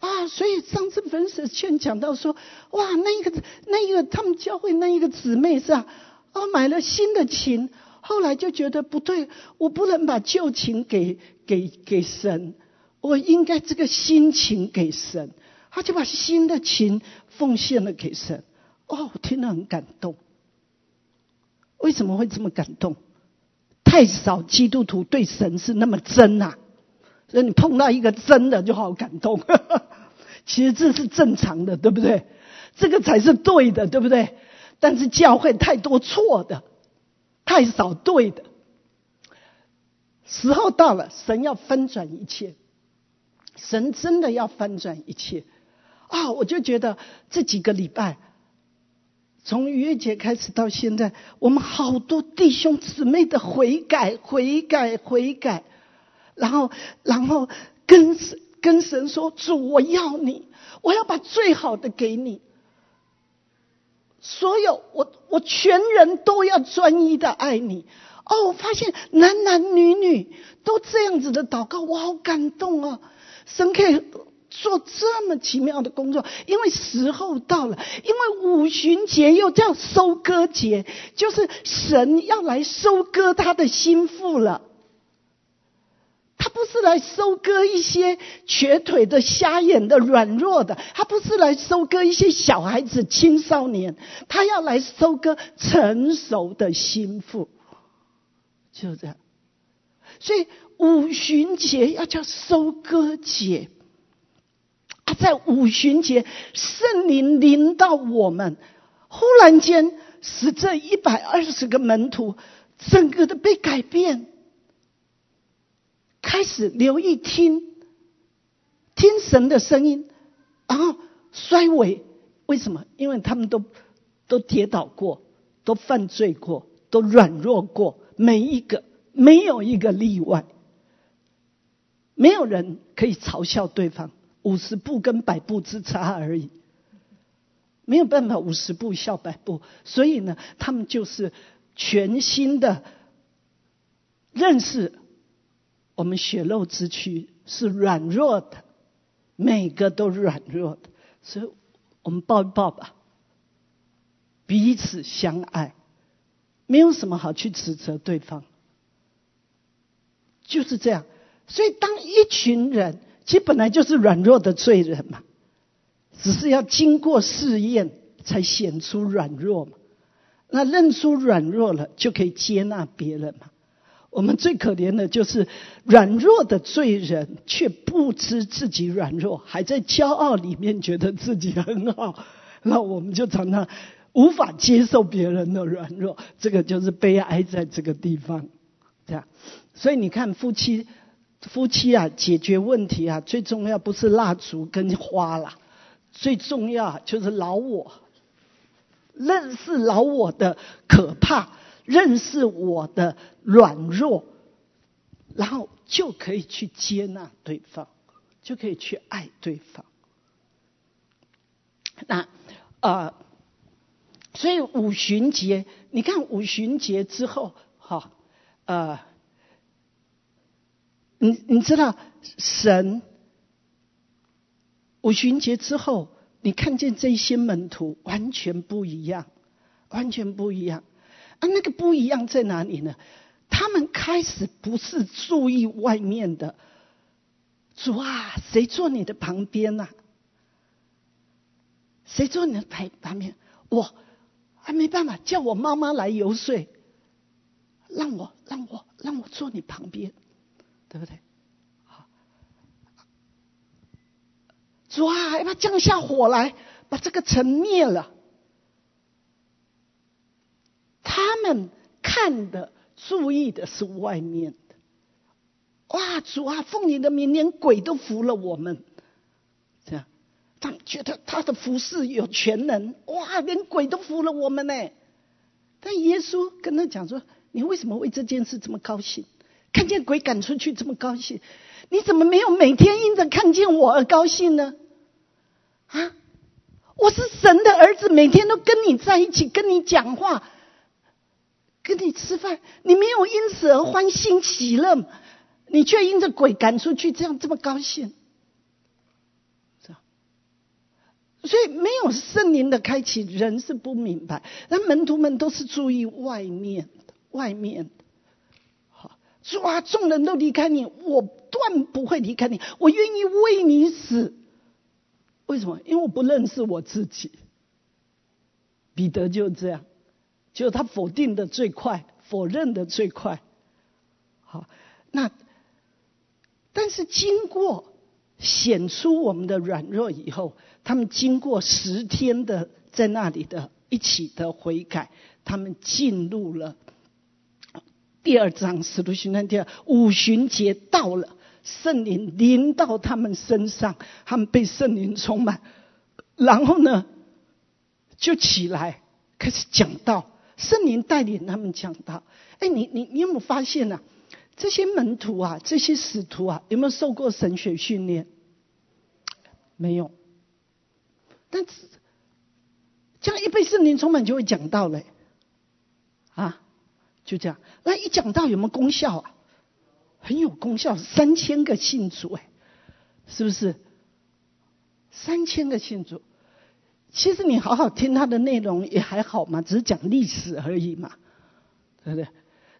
啊，所以上次粉丝劝讲到说，哇，那一个那一个他们教会那一个姊妹是啊，啊买了新的琴，后来就觉得不对，我不能把旧琴给给给神，我应该这个新琴给神，他就把新的琴奉献了给神。哦，我听了很感动。为什么会这么感动？太少基督徒对神是那么真呐，所以你碰到一个真的就好感动。其实这是正常的，对不对？这个才是对的，对不对？但是教会太多错的，太少对的。时候到了，神要翻转一切，神真的要翻转一切啊！我就觉得这几个礼拜。从逾越节开始到现在，我们好多弟兄姊妹的悔改、悔改、悔改，然后，然后跟跟神说：“主，我要你，我要把最好的给你。所有我我全人都要专一的爱你。”哦，我发现男男女女都这样子的祷告，我好感动啊！神可以。做这么奇妙的工作，因为时候到了，因为五旬节又叫收割节，就是神要来收割他的心腹了。他不是来收割一些瘸腿的、瞎眼的、软弱的，他不是来收割一些小孩子、青少年，他要来收割成熟的心腹，就这样。所以五旬节要叫收割节。在五旬节，圣灵临到我们，忽然间使这一百二十个门徒整个的被改变，开始留意听听神的声音，然后衰微。为什么？因为他们都都跌倒过，都犯罪过，都软弱过，每一个没有一个例外，没有人可以嘲笑对方。五十步跟百步之差而已，没有办法五十步笑百步，所以呢，他们就是全新的认识我们血肉之躯是软弱的，每个都软弱的，所以我们抱一抱吧，彼此相爱，没有什么好去指责对方，就是这样。所以当一群人。其实本来就是软弱的罪人嘛，只是要经过试验才显出软弱嘛。那认出软弱了，就可以接纳别人嘛。我们最可怜的就是软弱的罪人，却不知自己软弱，还在骄傲里面觉得自己很好。那我们就常常无法接受别人的软弱，这个就是悲哀在这个地方。这样，所以你看夫妻。夫妻啊，解决问题啊，最重要不是蜡烛跟花啦，最重要就是老我，认识老我的可怕，认识我的软弱，然后就可以去接纳对方，就可以去爱对方。那呃，所以五旬节，你看五旬节之后，哈，呃。你你知道神五旬节之后，你看见这些门徒完全不一样，完全不一样啊！那个不一样在哪里呢？他们开始不是注意外面的主啊，谁坐你的旁边呐？谁坐你的旁旁边？我还没办法叫我妈妈来游说，让我让我让我坐你旁边。对不对？好，主啊，要不要降下火来，把这个城灭了？他们看的、注意的是外面的。哇，主啊，奉你的名，连鬼都服了我们。这样，他们觉得他的服饰有全能。哇，连鬼都服了我们呢。但耶稣跟他讲说：“你为什么为这件事这么高兴？”看见鬼赶出去这么高兴，你怎么没有每天因着看见我而高兴呢？啊，我是神的儿子，每天都跟你在一起，跟你讲话，跟你吃饭，你没有因此而欢欣喜乐，你却因着鬼赶出去，这样这么高兴。是吧所以没有圣灵的开启，人是不明白。那门徒们都是注意外面的，外面说啊，众人都离开你，我断不会离开你，我愿意为你死。为什么？因为我不认识我自己。彼得就这样，就他否定的最快，否认的最快。好，那但是经过。显出我们的软弱以后，他们经过十天的在那里的一起的悔改，他们进入了第二章使徒行传第二五旬节到了，圣灵临到他们身上，他们被圣灵充满，然后呢就起来开始讲道，圣灵带领他们讲道。哎，你你你有没有发现呢？这些门徒啊，这些使徒啊，有没有受过神学训练？没有。但是这样一被圣灵充满，就会讲道嘞，就这样。那一讲到有没有功效啊？很有功效，三千个信主哎，是不是？三千个信主，其实你好好听他的内容也还好嘛，只是讲历史而已嘛，对不对？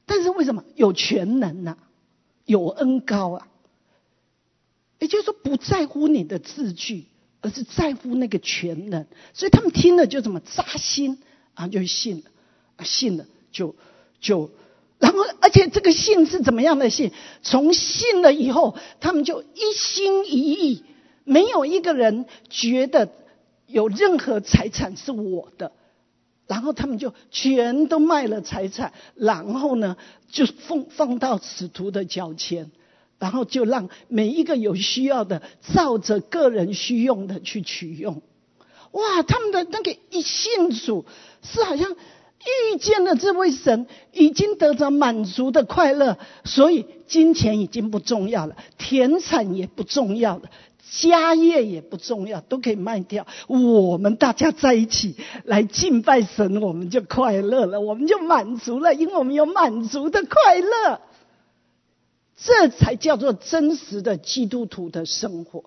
但是为什么有全能呢？有恩高啊！也就是说，不在乎你的字句，而是在乎那个全能。所以他们听了就怎么扎心啊，就信了，信了就就，然后而且这个信是怎么样的信？从信了以后，他们就一心一意，没有一个人觉得有任何财产是我的。然后他们就全都卖了财产，然后呢，就放放到使徒的脚前，然后就让每一个有需要的，照着个人需用的去取用。哇，他们的那个一信主，是好像遇见了这位神，已经得着满足的快乐，所以金钱已经不重要了，田产也不重要了。家业也不重要，都可以卖掉。我们大家在一起来敬拜神，我们就快乐了，我们就满足了，因为我们有满足的快乐。这才叫做真实的基督徒的生活。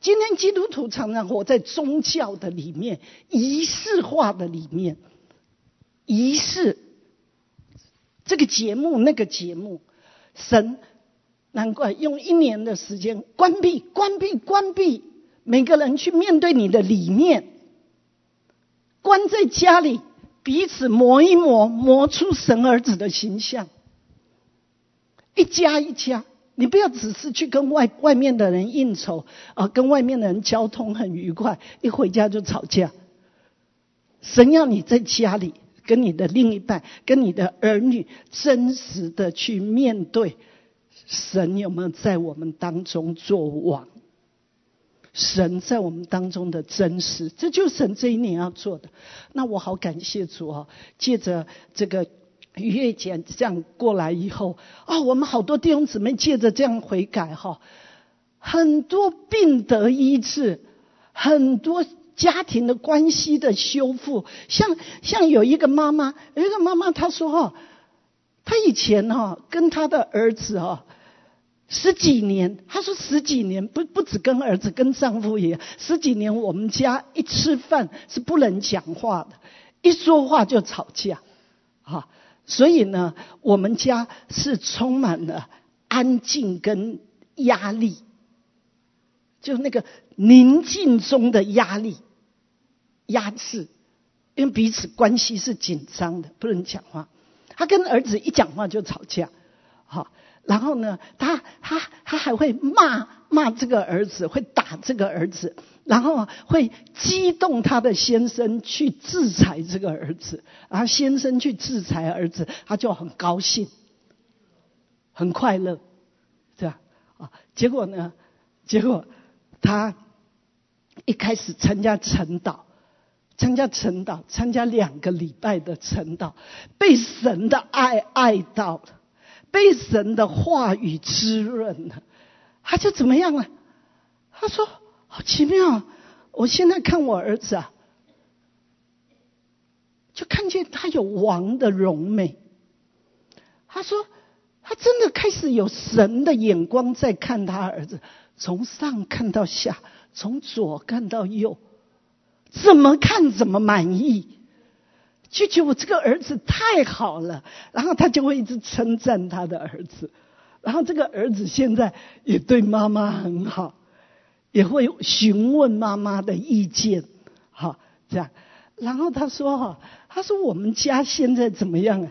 今天基督徒常常活在宗教的里面，仪式化的里面，仪式这个节目那个节目，神。难怪用一年的时间关闭、关闭、关闭，每个人去面对你的理念，关在家里，彼此磨一磨，磨出神儿子的形象。一家一家，你不要只是去跟外外面的人应酬啊，跟外面的人交通很愉快，一回家就吵架。神要你在家里跟你的另一半、跟你的儿女真实的去面对。神有没有在我们当中作王？神在我们当中的真实，这就是神这一年要做的。那我好感谢主啊！借着这个逾越节这样过来以后啊，我们好多弟兄姊妹借着这样悔改哈，很多病得医治，很多家庭的关系的修复。像像有一个妈妈，有一个妈妈她说哈，她以前哈跟她的儿子哈。十几年，她说十几年不不止跟儿子跟丈夫也，十几年我们家一吃饭是不能讲话的，一说话就吵架，哈，所以呢，我们家是充满了安静跟压力，就那个宁静中的压力压制，因为彼此关系是紧张的，不能讲话。他跟儿子一讲话就吵架，好。然后呢，他他他还会骂骂这个儿子，会打这个儿子，然后会激动他的先生去制裁这个儿子，然后先生去制裁儿子，他就很高兴，很快乐，对吧啊。结果呢，结果他一开始参加晨祷，参加晨祷，参加两个礼拜的晨祷，被神的爱爱到了。被神的话语滋润了，他就怎么样了？他说：“好奇妙，我现在看我儿子啊，就看见他有王的荣美。他说，他真的开始有神的眼光在看他儿子，从上看到下，从左看到右，怎么看怎么满意，就觉得我这个儿子太好了。然后他就会一直称赞他的儿子，然后这个儿子现在也对妈妈很好，也会询问妈妈的意见，好这样。然后他说哈，他说我们家现在怎么样啊？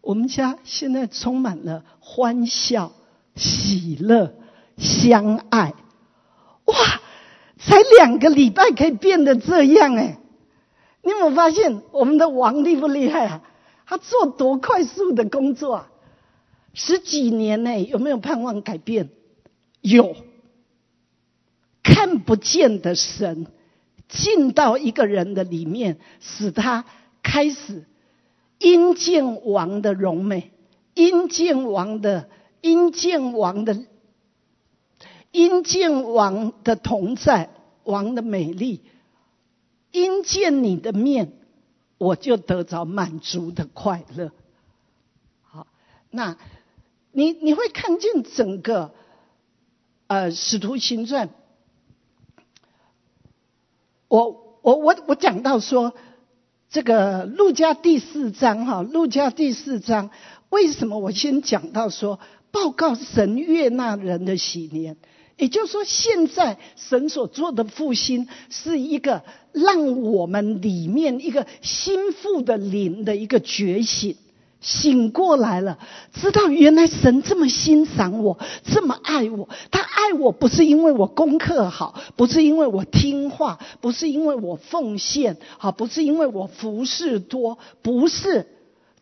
我们家现在充满了欢笑、喜乐、相爱。哇，才两个礼拜可以变得这样哎！你有没有发现我们的王厉不厉害啊？他做多快速的工作啊！十几年内有没有盼望改变？有，看不见的神进到一个人的里面，使他开始。阴见王的荣美，阴见王的阴见王的因见王的同在，王的美丽，因见你的面，我就得着满足的快乐。好，那你你会看见整个呃使徒行传，我我我我讲到说。这个路加第四章哈，路加第四章，为什么我先讲到说报告神悦纳人的喜年？也就是说，现在神所做的复兴是一个让我们里面一个心腹的灵的一个觉醒。醒过来了，知道原来神这么欣赏我，这么爱我。他爱我不是因为我功课好，不是因为我听话，不是因为我奉献，好，不是因为我服侍多，不是。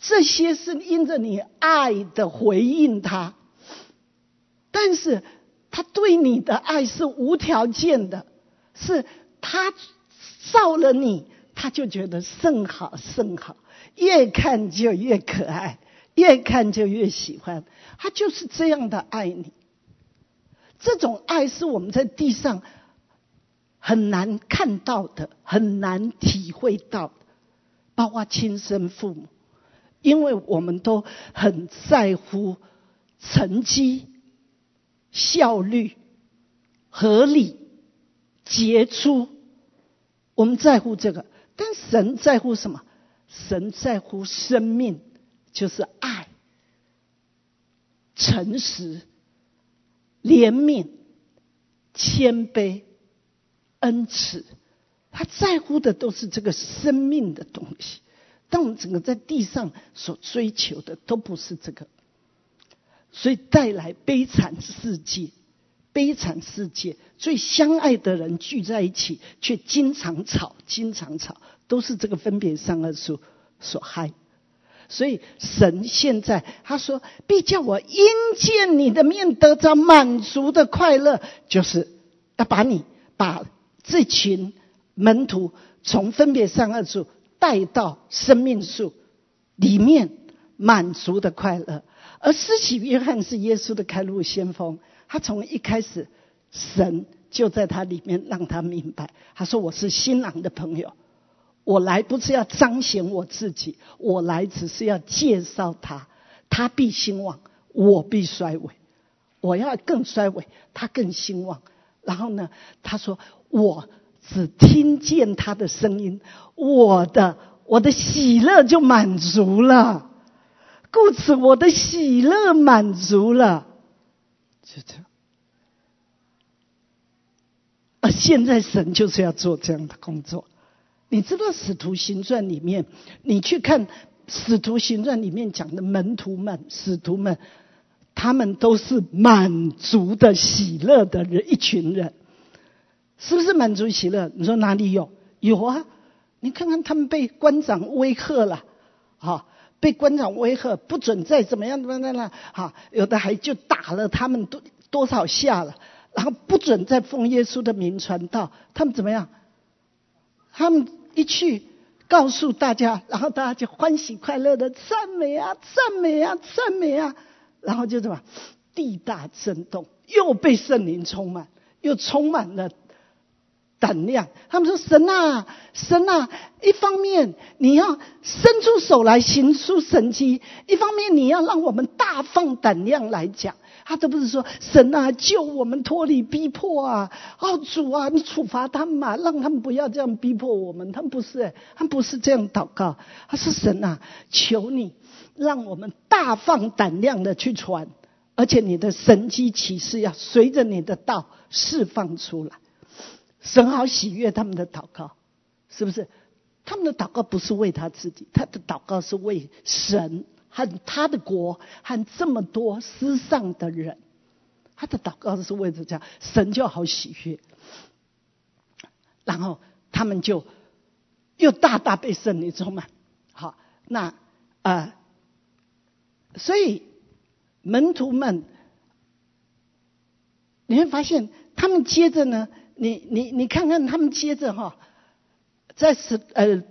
这些是因着你爱的回应他。但是他对你的爱是无条件的，是他造了你，他就觉得甚好甚好。越看就越可爱，越看就越喜欢，他就是这样的爱你。这种爱是我们在地上很难看到的，很难体会到的，包括亲生父母，因为我们都很在乎成绩、效率、合理、杰出，我们在乎这个，但神在乎什么？神在乎生命，就是爱、诚实、怜悯、谦卑、恩慈。他在乎的都是这个生命的东西。但我们整个在地上所追求的都不是这个，所以带来悲惨世界。悲惨世界，最相爱的人聚在一起，却经常吵，经常吵。都是这个分别三恶术所害，所以神现在他说必叫我因见你的面得着满足的快乐，就是要把你把这群门徒从分别三恶处带到生命树里面满足的快乐。而施洗约翰是耶稣的开路先锋，他从一开始神就在他里面让他明白，他说我是新郎的朋友。我来不是要彰显我自己，我来只是要介绍他，他必兴旺，我必衰微。我要更衰微，他更兴旺。然后呢，他说我只听见他的声音，我的我的喜乐就满足了，故此我的喜乐满足了，就这样。而现在神就是要做这样的工作。你知道《使徒行传》里面，你去看《使徒行传》里面讲的门徒们、使徒们，他们都是满足的、喜乐的人，一群人，是不是满足喜乐？你说哪里有？有啊！你看看他们被官长威吓了，哈，被官长威吓，不准再怎么样怎么样了，哈，有的还就打了他们多多少下了，然后不准再奉耶稣的名传道，他们怎么样？他们。一去告诉大家，然后大家就欢喜快乐的赞美啊，赞美啊，赞美啊，然后就怎么地大震动，又被圣灵充满，又充满了胆量。他们说：“神啊，神啊！一方面你要伸出手来行出神迹，一方面你要让我们大放胆量来讲。”他都不是说：“神啊，救我们脱离逼迫啊！哦，主啊，你处罚他们嘛，让他们不要这样逼迫我们。”他们不是，他们不是这样祷告。他是神啊，求你让我们大放胆量的去传，而且你的神机启示要随着你的道释放出来。神好喜悦他们的祷告，是不是？他们的祷告不是为他自己，他的祷告是为神。和他的国，和这么多世上的人，他的祷告是为着这样，神就好喜悦。然后他们就又大大被圣灵充满。好，那呃，所以门徒们，你会发现他们接着呢，你你你看看他们接着哈，在使呃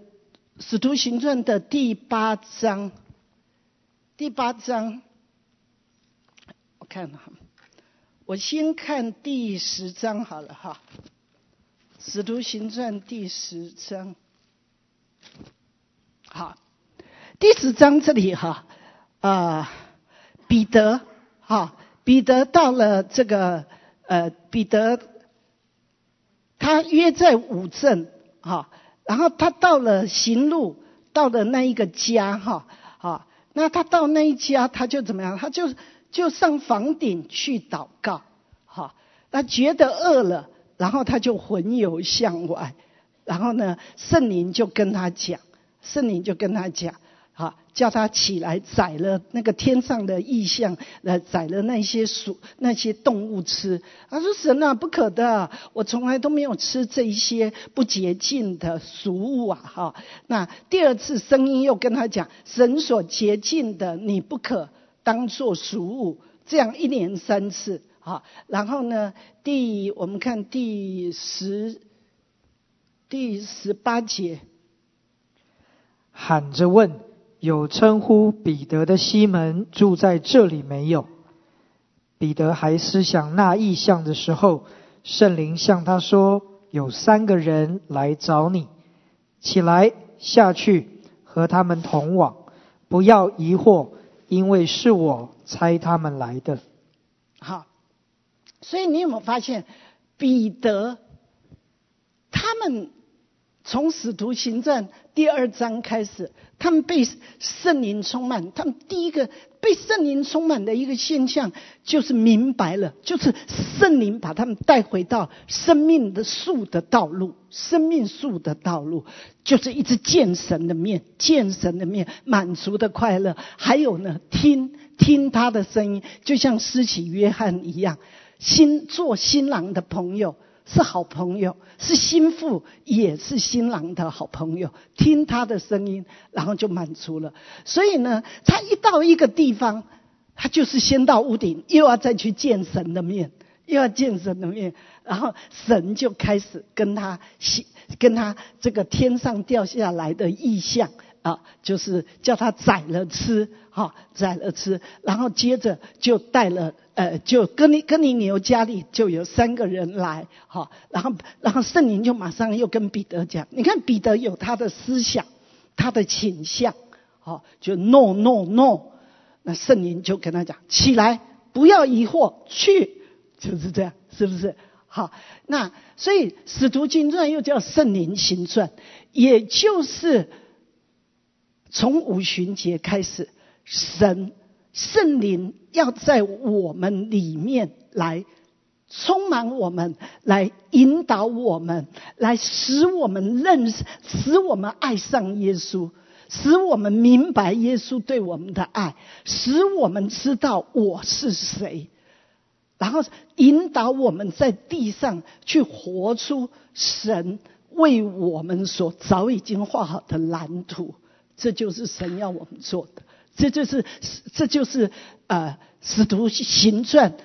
使徒行传的第八章。第八章，我看哈，我先看第十章好了哈，《使徒行传》第十章，好，第十章这里哈啊，彼得哈，彼得到了这个呃，彼得他约在五镇哈，然后他到了行路，到了那一个家哈啊。那他到那一家，他就怎么样？他就就上房顶去祷告，哈。他觉得饿了，然后他就魂游向外，然后呢，圣灵就跟他讲，圣灵就跟他讲。好，叫他起来宰了那个天上的异象，来宰了那些鼠、那些动物吃。他说：“神啊，不可的，我从来都没有吃这一些不洁净的俗物啊！”哈，那第二次声音又跟他讲：“神所洁净的，你不可当作俗物。”这样一连三次，好，然后呢，第我们看第十、第十八节，喊着问。有称呼彼得的西门住在这里没有？彼得还思想那异象的时候，圣灵向他说：“有三个人来找你，起来下去和他们同往，不要疑惑，因为是我差他们来的。”好，所以你有没有发现，彼得他们？从使徒行传第二章开始，他们被圣灵充满。他们第一个被圣灵充满的一个现象，就是明白了，就是圣灵把他们带回到生命的树的道路，生命树的道路，就是一直见神的面，见神的面，满足的快乐。还有呢，听听他的声音，就像施洗约翰一样，新做新郎的朋友。是好朋友，是心腹，也是新郎的好朋友。听他的声音，然后就满足了。所以呢，他一到一个地方，他就是先到屋顶，又要再去见神的面，又要见神的面，然后神就开始跟他跟他这个天上掉下来的意象。啊，就是叫他宰了吃，哈，宰了吃，然后接着就带了，呃，就跟你跟你牛家里就有三个人来，哈，然后然后圣灵就马上又跟彼得讲，你看彼得有他的思想，他的倾向，好，就 no no no，那圣灵就跟他讲，起来，不要疑惑，去，就是这样，是不是？好，那所以使徒行传又叫圣灵行传，也就是。从五旬节开始，神圣灵要在我们里面来充满我们，来引导我们，来使我们认识，使我们爱上耶稣，使我们明白耶稣对我们的爱，使我们知道我是谁，然后引导我们在地上去活出神为我们所早已经画好的蓝图。这就是神要我们做的，这就是这就是呃使徒行传，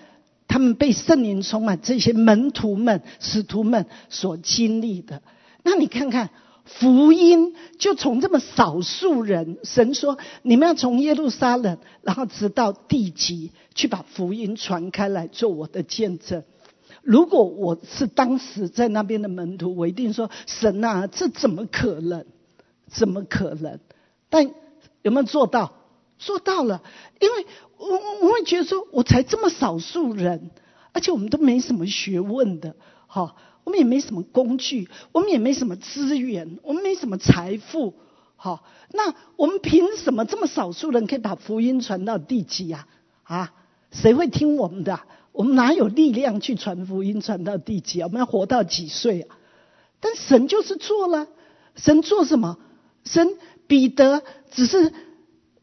他们被圣灵充满，这些门徒们、使徒们所经历的。那你看看福音，就从这么少数人，神说你们要从耶路撒冷，然后直到地极，去把福音传开来，做我的见证。如果我是当时在那边的门徒，我一定说：神啊，这怎么可能？怎么可能？但有没有做到？做到了，因为我我会觉得说，我才这么少数人，而且我们都没什么学问的，哈，我们也没什么工具，我们也没什么资源，我们没什么财富，好，那我们凭什么这么少数人可以把福音传到地极呀？啊，谁会听我们的？我们哪有力量去传福音传到地极啊？我们要活到几岁啊？但神就是做了，神做什么？神彼得只是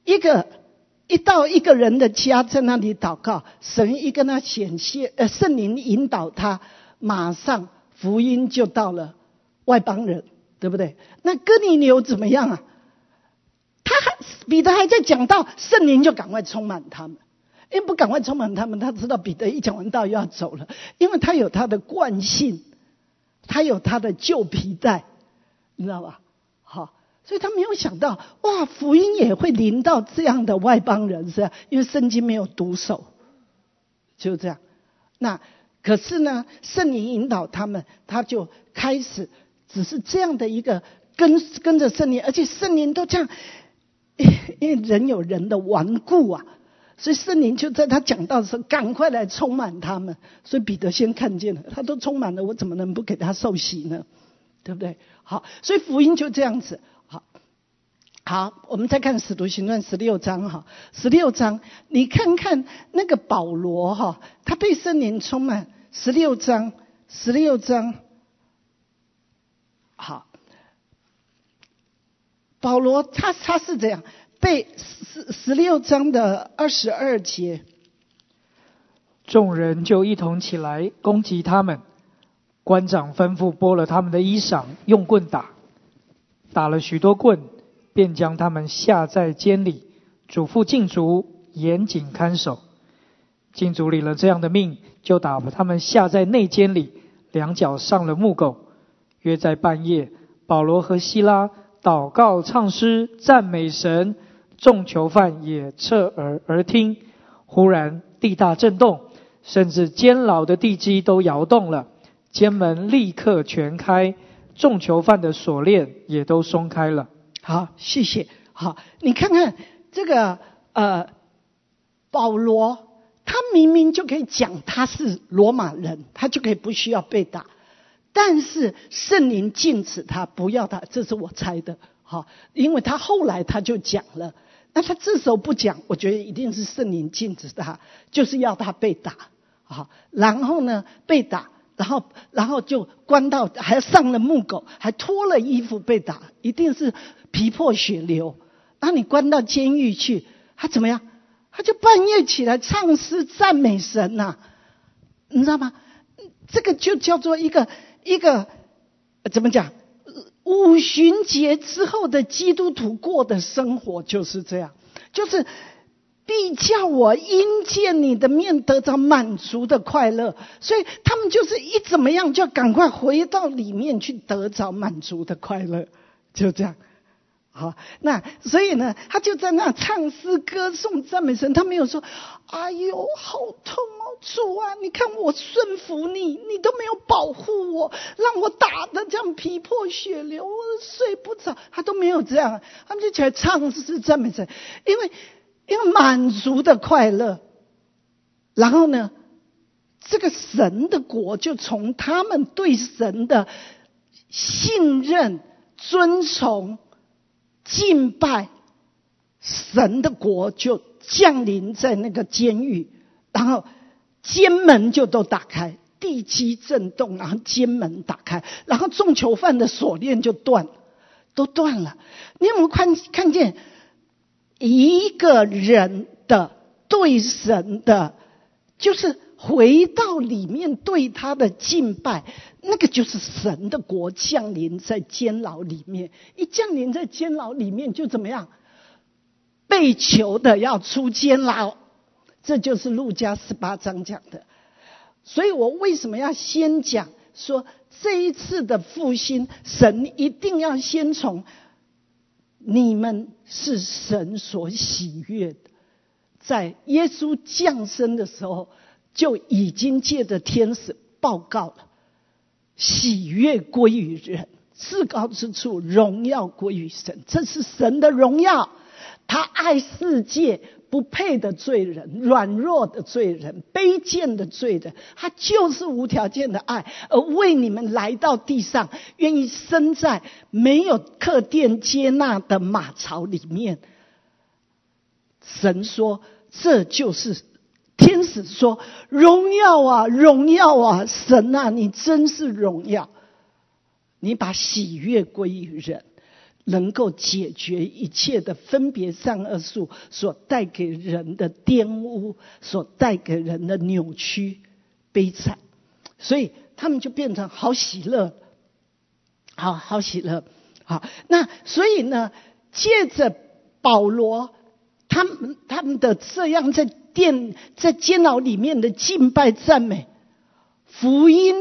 一个一到一个人的家，在那里祷告，神一跟他显现，呃，圣灵引导他，马上福音就到了外邦人，对不对？那哥尼流怎么样啊？他还彼得还在讲道，圣灵就赶快充满他们，因为不赶快充满他们，他知道彼得一讲完道要走了，因为他有他的惯性，他有他的旧皮带，你知道吧？所以他没有想到，哇，福音也会临到这样的外邦人，是吧？因为圣经没有读手，就这样。那可是呢，圣灵引导他们，他就开始只是这样的一个跟跟着圣灵，而且圣灵都这样，因为人有人的顽固啊，所以圣灵就在他讲到的时候，赶快来充满他们。所以彼得先看见了，他都充满了，我怎么能不给他受洗呢？对不对？好，所以福音就这样子。好，我们再看《使徒行传》十六章哈，十六章，你看看那个保罗哈，他被圣灵充满。十六章，十六章，好，保罗他他是这样，被十十六章的二十二节，众人就一同起来攻击他们，官长吩咐剥了他们的衣裳，用棍打，打了许多棍。便将他们下在监里，嘱咐禁足严谨看守。禁足领了这样的命，就打把他们下在内监里，两脚上了木狗。约在半夜，保罗和希拉祷告、唱诗、赞美神，众囚犯也侧耳而听。忽然地大震动，甚至监牢的地基都摇动了，监门立刻全开，众囚犯的锁链也都松开了。好，谢谢。好，你看看这个呃，保罗，他明明就可以讲他是罗马人，他就可以不需要被打，但是圣灵禁止他不要他，这是我猜的。好，因为他后来他就讲了，那他这时候不讲，我觉得一定是圣灵禁止他，就是要他被打。好，然后呢被打。然后，然后就关到，还上了木狗，还脱了衣服被打，一定是皮破血流。那你关到监狱去，他怎么样？他就半夜起来唱诗赞美神呐，你知道吗？这个就叫做一个一个怎么讲？五旬节之后的基督徒过的生活就是这样，就是。必叫我因见你的面得着满足的快乐，所以他们就是一怎么样就赶快回到里面去得着满足的快乐，就这样。好，那所以呢，他就在那唱诗歌颂赞美神，他没有说：“哎呦，好痛哦，主啊，你看我顺服你，你都没有保护我，让我打的这样皮破血流，我睡不着。”他都没有这样，他们就起来唱诗赞美神，因为。因为满足的快乐，然后呢，这个神的国就从他们对神的信任、尊崇、敬拜，神的国就降临在那个监狱，然后监门就都打开，地基震动，然后监门打开，然后众囚犯的锁链就断，都断了。你有没有看看见？一个人的对神的，就是回到里面对他的敬拜，那个就是神的国降临在监牢里面。一降临在监牢里面，就怎么样？被囚的要出监牢，这就是路加十八章讲的。所以我为什么要先讲说这一次的复兴，神一定要先从。你们是神所喜悦的，在耶稣降生的时候，就已经借着天使报告了：喜悦归于人，至高之处荣耀归于神。这是神的荣耀。他爱世界不配的罪人、软弱的罪人、卑贱的罪人，他就是无条件的爱，而为你们来到地上，愿意生在没有客店接纳的马槽里面。神说：“这就是天使说荣耀啊，荣耀啊！神啊，你真是荣耀！你把喜悦归于人。”能够解决一切的分别善恶术所带给人的玷污，所带给人的扭曲、悲惨，所以他们就变成好喜乐，好好喜乐。好，那所以呢，借着保罗他们他们的这样在殿在监牢里面的敬拜赞美，福音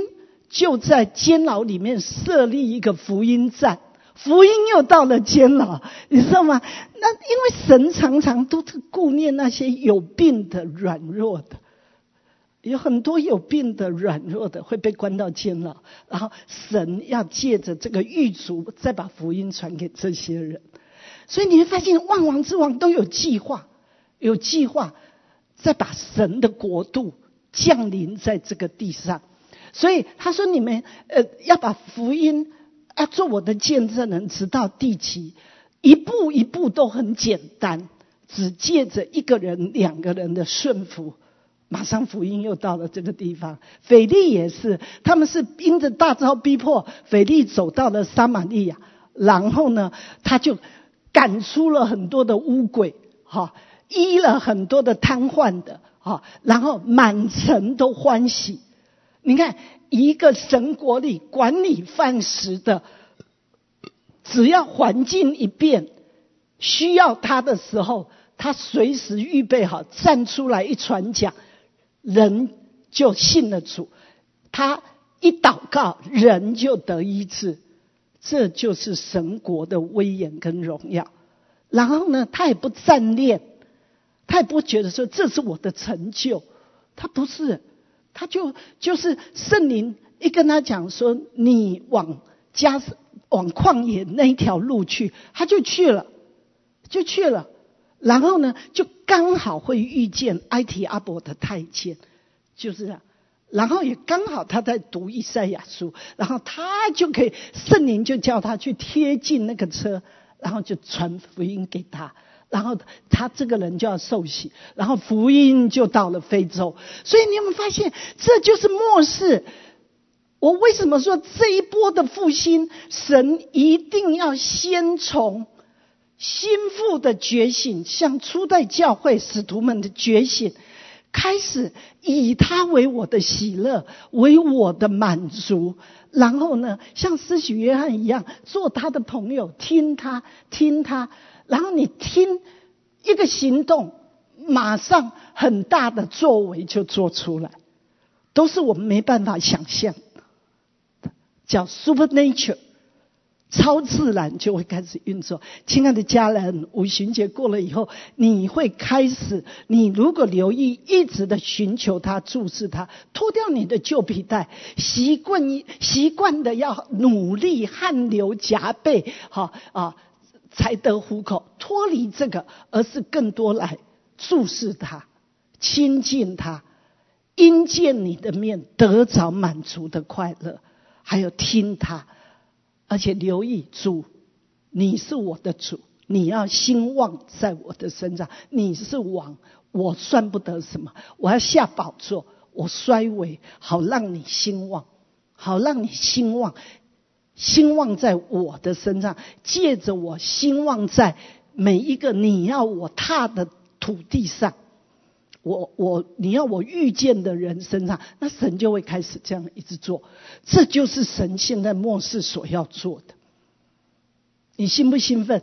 就在监牢里面设立一个福音站。福音又到了监牢，你知道吗？那因为神常常都是顾念那些有病的、软弱的，有很多有病的、软弱的会被关到监牢，然后神要借着这个狱卒再把福音传给这些人。所以你会发现，万王之王都有计划，有计划再把神的国度降临在这个地上。所以他说：“你们呃要把福音。”要做我的见证人，直到地极，一步一步都很简单，只借着一个人、两个人的顺服，马上福音又到了这个地方。腓力也是，他们是因着大招逼迫，腓力走到了撒玛利亚，然后呢，他就赶出了很多的乌鬼，哈，医了很多的瘫痪的，啊，然后满城都欢喜。你看。一个神国里管理饭食的，只要环境一变，需要他的时候，他随时预备好站出来一传讲，人就信了主。他一祷告，人就得医治。这就是神国的威严跟荣耀。然后呢，他也不占恋，他也不觉得说这是我的成就，他不是。他就就是圣灵一跟他讲说，你往加往旷野那一条路去，他就去了，就去了。然后呢，就刚好会遇见埃提阿伯的太监，就是这样。然后也刚好他在读以赛亚书，然后他就可以圣灵就叫他去贴近那个车，然后就传福音给他。然后他这个人就要受洗，然后福音就到了非洲。所以你有没有发现，这就是末世？我为什么说这一波的复兴，神一定要先从心腹的觉醒，像初代教会使徒们的觉醒开始，以他为我的喜乐，为我的满足。然后呢，像施洗约翰一样，做他的朋友，听他，听他。然后你听一个行动，马上很大的作为就做出来，都是我们没办法想象的，叫 supernature，超自然就会开始运作。亲爱的家人，五旬节过了以后，你会开始，你如果留意，一直的寻求他，注视他，脱掉你的旧皮带，习惯习惯的要努力，汗流浃背，好啊。才得糊口，脱离这个，而是更多来注视他、亲近他，因见你的面得着满足的快乐，还有听他，而且留意主，你是我的主，你要兴旺在我的身上，你是王，我算不得什么，我要下宝座，我衰微，好让你兴旺，好让你兴旺。兴旺在我的身上，借着我兴旺在每一个你要我踏的土地上，我我你要我遇见的人身上，那神就会开始这样一直做。这就是神现在末世所要做的。你兴不兴奋？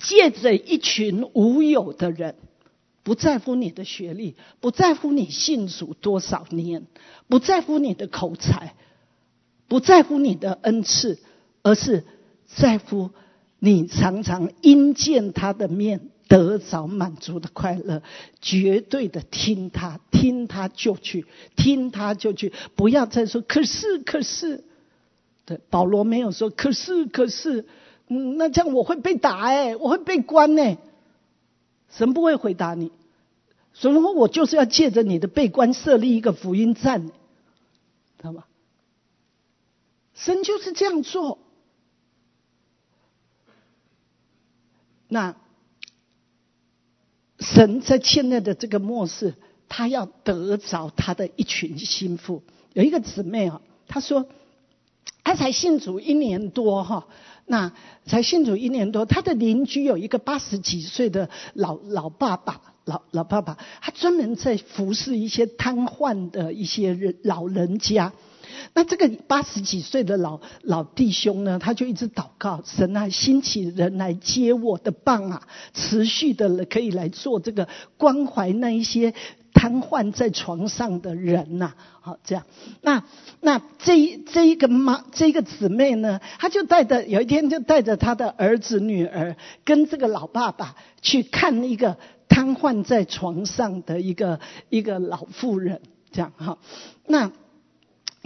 借着一群无有的人，不在乎你的学历，不在乎你信主多少年，不在乎你的口才。不在乎你的恩赐，而是在乎你常常因见他的面得着满足的快乐，绝对的听他，听他就去，听他就去，不要再说可是可是。对，保罗没有说可是可是，嗯，那这样我会被打哎，我会被关呢。神不会回答你，神说我就是要借着你的被关设立一个福音站，知道吗？神就是这样做。那神在现在的这个末世，他要得着他的一群心腹。有一个姊妹啊，她说。他才信主一年多哈，那才信主一年多，他的邻居有一个八十几岁的老老爸爸，老老爸爸，他专门在服侍一些瘫痪的一些人老人家。那这个八十几岁的老老弟兄呢，他就一直祷告，神啊，兴起人来接我的棒啊，持续的可以来做这个关怀那一些。瘫痪在床上的人呐，好这样，那那这这一个妈，这一个姊妹呢，她就带着有一天就带着她的儿子女儿，跟这个老爸爸去看一个瘫痪在床上的一个一个老妇人，这样哈。那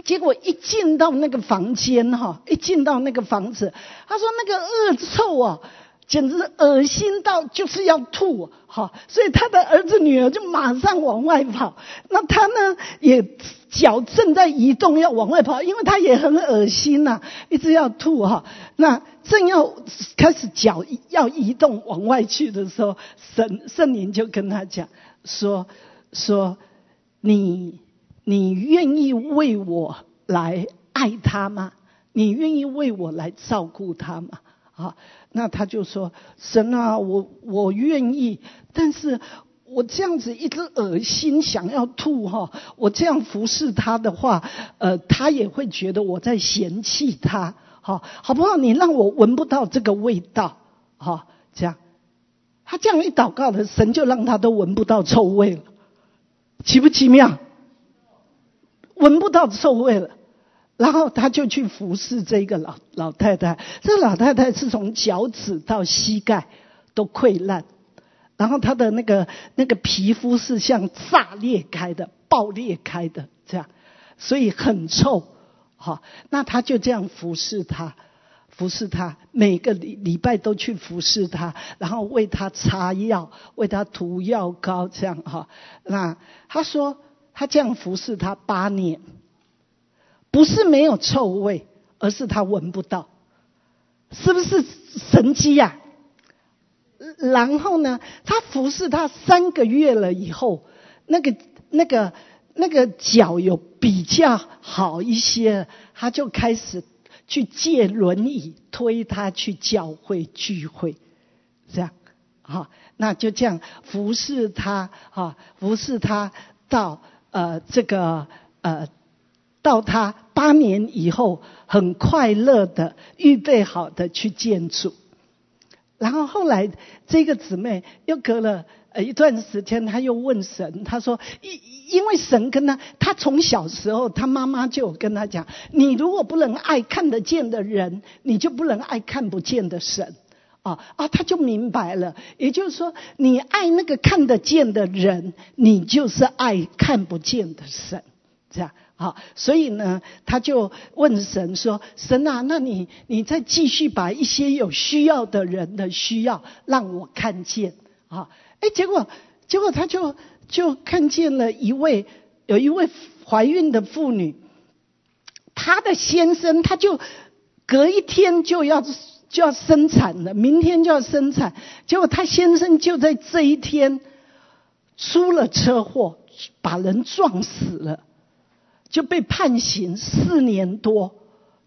结果一进到那个房间哈，一进到那个房子，他说那个恶臭啊。简直恶心到就是要吐，哈！所以他的儿子女儿就马上往外跑。那他呢，也脚正在移动要往外跑，因为他也很恶心呐，一直要吐哈。那正要开始脚要移动往外去的时候，神圣灵就跟他讲说说你你愿意为我来爱他吗？你愿意为我来照顾他吗？啊，那他就说：“神啊，我我愿意，但是我这样子一直恶心，想要吐哈。我这样服侍他的话，呃，他也会觉得我在嫌弃他，好，好不好？你让我闻不到这个味道，哈，这样。他这样一祷告的，神就让他都闻不到臭味了，奇不奇妙？闻不到臭味了。”然后他就去服侍这个老老太太，这个老太太是从脚趾到膝盖都溃烂，然后她的那个那个皮肤是像炸裂开的、爆裂开的这样，所以很臭。好，那他就这样服侍她，服侍她，每个礼礼拜都去服侍她，然后为她擦药、为她涂药膏这样哈。那他说他这样服侍他八年。不是没有臭味，而是他闻不到，是不是神机呀？然后呢，他服侍他三个月了以后，那个那个那个脚有比较好一些，他就开始去借轮椅推他去教会聚会，这样，好，那就这样服侍他，哈，服侍他到呃这个呃。到他八年以后，很快乐的预备好的去建筑，然后后来这个姊妹又隔了呃一段时间，她又问神，她说因因为神跟她，她从小时候，她妈妈就有跟她讲，你如果不能爱看得见的人，你就不能爱看不见的神啊啊，他就明白了，也就是说，你爱那个看得见的人，你就是爱看不见的神，这样。好，所以呢，他就问神说：“神啊，那你你再继续把一些有需要的人的需要让我看见啊？”哎，结果结果他就就看见了一位有一位怀孕的妇女，她的先生他就隔一天就要就要生产了，明天就要生产，结果他先生就在这一天出了车祸，把人撞死了。就被判刑四年多，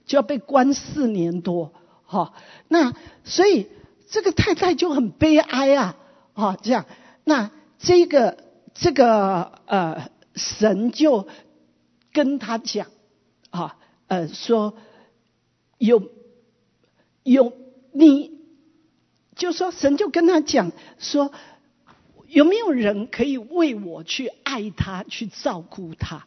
就要被关四年多，哈。那所以这个太太就很悲哀啊，啊，这样。那这个这个呃神就跟他讲，啊，呃说有有你，就说神就跟他讲说，有没有人可以为我去爱他，去照顾他？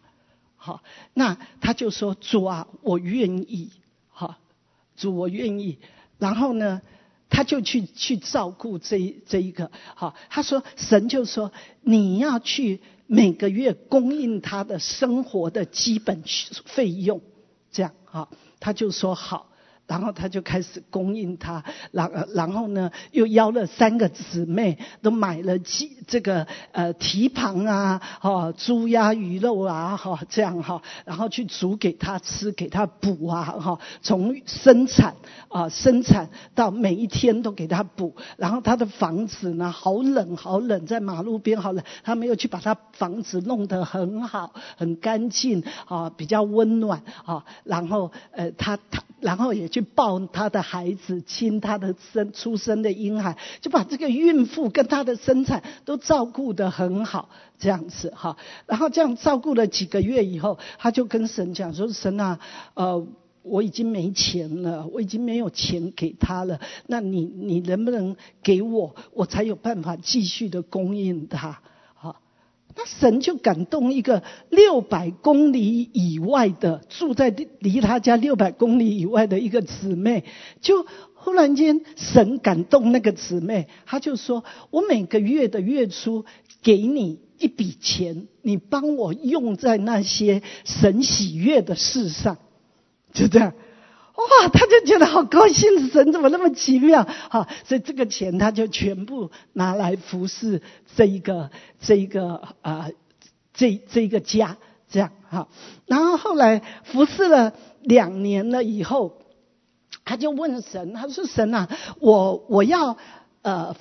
好，那他就说：“主啊，我愿意。”好，主我愿意。然后呢，他就去去照顾这这一个，好，他说神就说你要去每个月供应他的生活的基本费用，这样啊，他就说好。然后他就开始供应他，然然后呢，又邀了三个姊妹，都买了鸡这个呃蹄膀啊，哈猪鸭鱼肉啊，哈这样哈，然后去煮给他吃，给他补啊，哈从生产啊生产到每一天都给他补，然后他的房子呢好冷好冷，在马路边好冷，他没有去把他房子弄得很好很干净啊，比较温暖啊，然后呃他他然后也就去。抱他的孩子，亲他的生出生的婴孩，就把这个孕妇跟他的生产都照顾得很好，这样子哈。然后这样照顾了几个月以后，他就跟神讲说：“神啊，呃，我已经没钱了，我已经没有钱给他了。那你你能不能给我，我才有办法继续的供应他？”那神就感动一个六百公里以外的住在离他家六百公里以外的一个姊妹，就忽然间神感动那个姊妹，他就说：“我每个月的月初给你一笔钱，你帮我用在那些神喜悦的事上。”就这样。哇，他就觉得好高兴，神怎么那么奇妙？哈，所以这个钱他就全部拿来服侍这一个这一个啊，这这一个家，这样哈。然后后来服侍了两年了以后，他就问神，他说：“神啊，我我要呃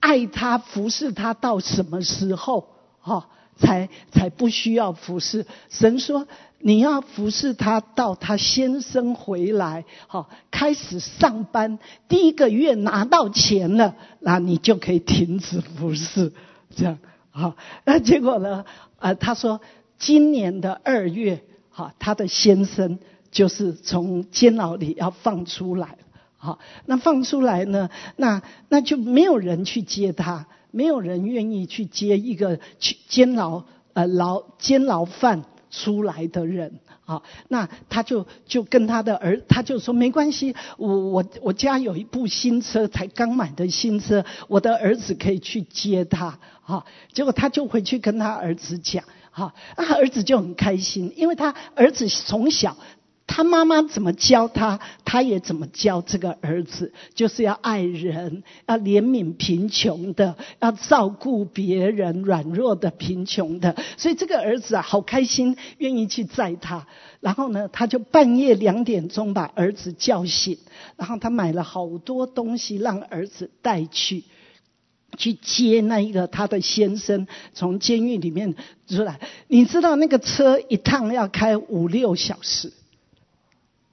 爱他服侍他到什么时候？哈，才才不需要服侍？”神说。你要服侍他到他先生回来，好开始上班，第一个月拿到钱了，那你就可以停止服侍，这样好。那结果呢？呃，他说今年的二月，哈，他的先生就是从监牢里要放出来，好，那放出来呢，那那就没有人去接他，没有人愿意去接一个去监牢呃牢监牢犯。出来的人啊，那他就就跟他的儿，他就说没关系，我我我家有一部新车，才刚买的新车，我的儿子可以去接他啊。结果他就回去跟他儿子讲，哈，那儿子就很开心，因为他儿子从小。他妈妈怎么教他，他也怎么教这个儿子，就是要爱人，要怜悯贫穷的，要照顾别人软弱的贫穷的。所以这个儿子啊，好开心，愿意去载他。然后呢，他就半夜两点钟把儿子叫醒，然后他买了好多东西让儿子带去，去接那一个他的先生从监狱里面出来。你知道那个车一趟要开五六小时。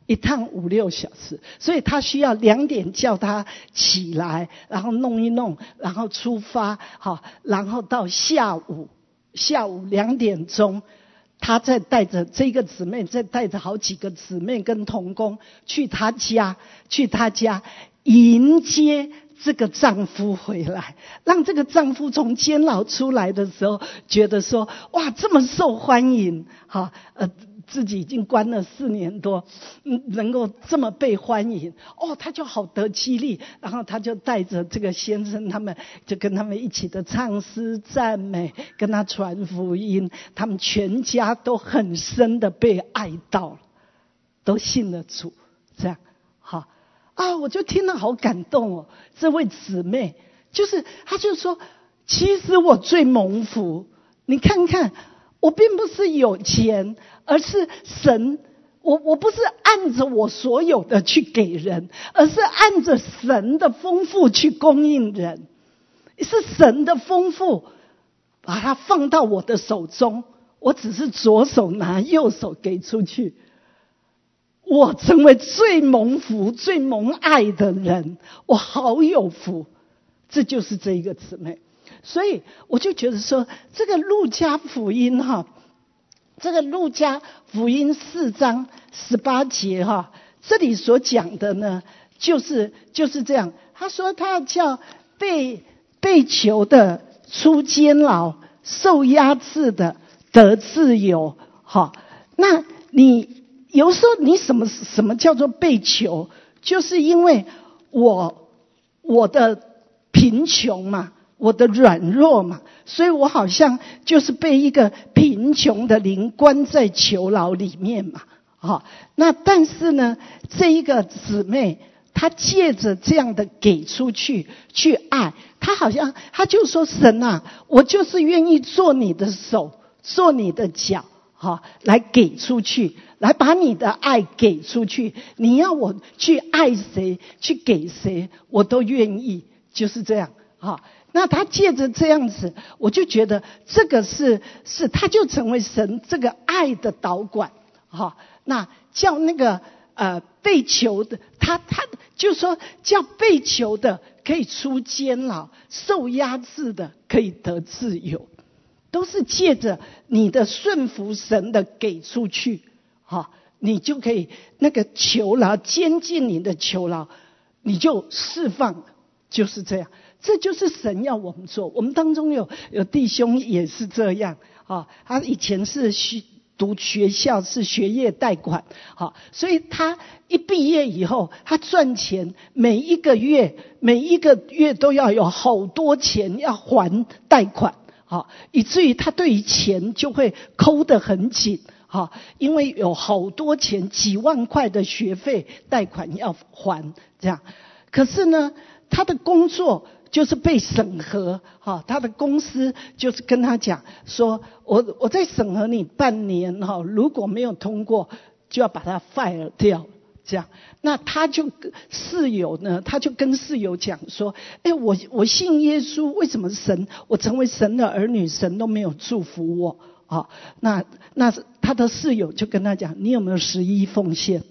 一趟五六小时，所以他需要两点叫他起来，然后弄一弄，然后出发，好，然后到下午下午两点钟，他再带着这个姊妹，再带着好几个姊妹跟童工去他家，去他家迎接这个丈夫回来，让这个丈夫从监牢出来的时候，觉得说哇，这么受欢迎，好，呃。自己已经关了四年多，嗯，能够这么被欢迎，哦，他就好得激励，然后他就带着这个先生他们，就跟他们一起的唱诗赞美，跟他传福音，他们全家都很深的被爱到，都信了主，这样，好，啊，我就听了好感动哦，这位姊妹，就是他就说，其实我最蒙福，你看看。我并不是有钱，而是神。我我不是按着我所有的去给人，而是按着神的丰富去供应人。是神的丰富，把它放到我的手中，我只是左手拿，右手给出去。我成为最蒙福、最蒙爱的人，我好有福。这就是这一个姊妹。所以我就觉得说，这个路加福音哈，这个路加福音四章十八节哈，这里所讲的呢，就是就是这样。他说他叫被被囚的出监牢，受压制的得自由。哈，那你有时候你什么什么叫做被囚？就是因为我我的贫穷嘛，我的软弱嘛，所以我好像就是被一个贫穷的灵关在囚牢里面嘛。好，那但是呢，这一个姊妹，她借着这样的给出去去爱，她好像她就说：“神啊，我就是愿意做你的手，做你的脚，好来给出去，来把你的爱给出去。你要我去爱谁，去给谁，我都愿意。”就是这样。好，那他借着这样子，我就觉得这个是是，他就成为神这个爱的导管。哈。那叫那个呃被囚的，他他就说叫被囚的可以出监牢，受压制的可以得自由，都是借着你的顺服神的给出去，哈，你就可以那个囚牢监禁你的囚牢，你就释放，就是这样，这就是神要我们做。我们当中有有弟兄也是这样啊，他以前是需。读学校是学业贷款，好，所以他一毕业以后，他赚钱，每一个月每一个月都要有好多钱要还贷款，好，以至于他对于钱就会抠得很紧，好，因为有好多钱几万块的学费贷款要还，这样，可是呢，他的工作。就是被审核，哈，他的公司就是跟他讲说，我我在审核你半年，哈，如果没有通过，就要把他 fire 掉，这样。那他就室友呢，他就跟室友讲说，哎，我我信耶稣，为什么神我成为神的儿女，神都没有祝福我，啊？那那他的室友就跟他讲，你有没有十一奉献？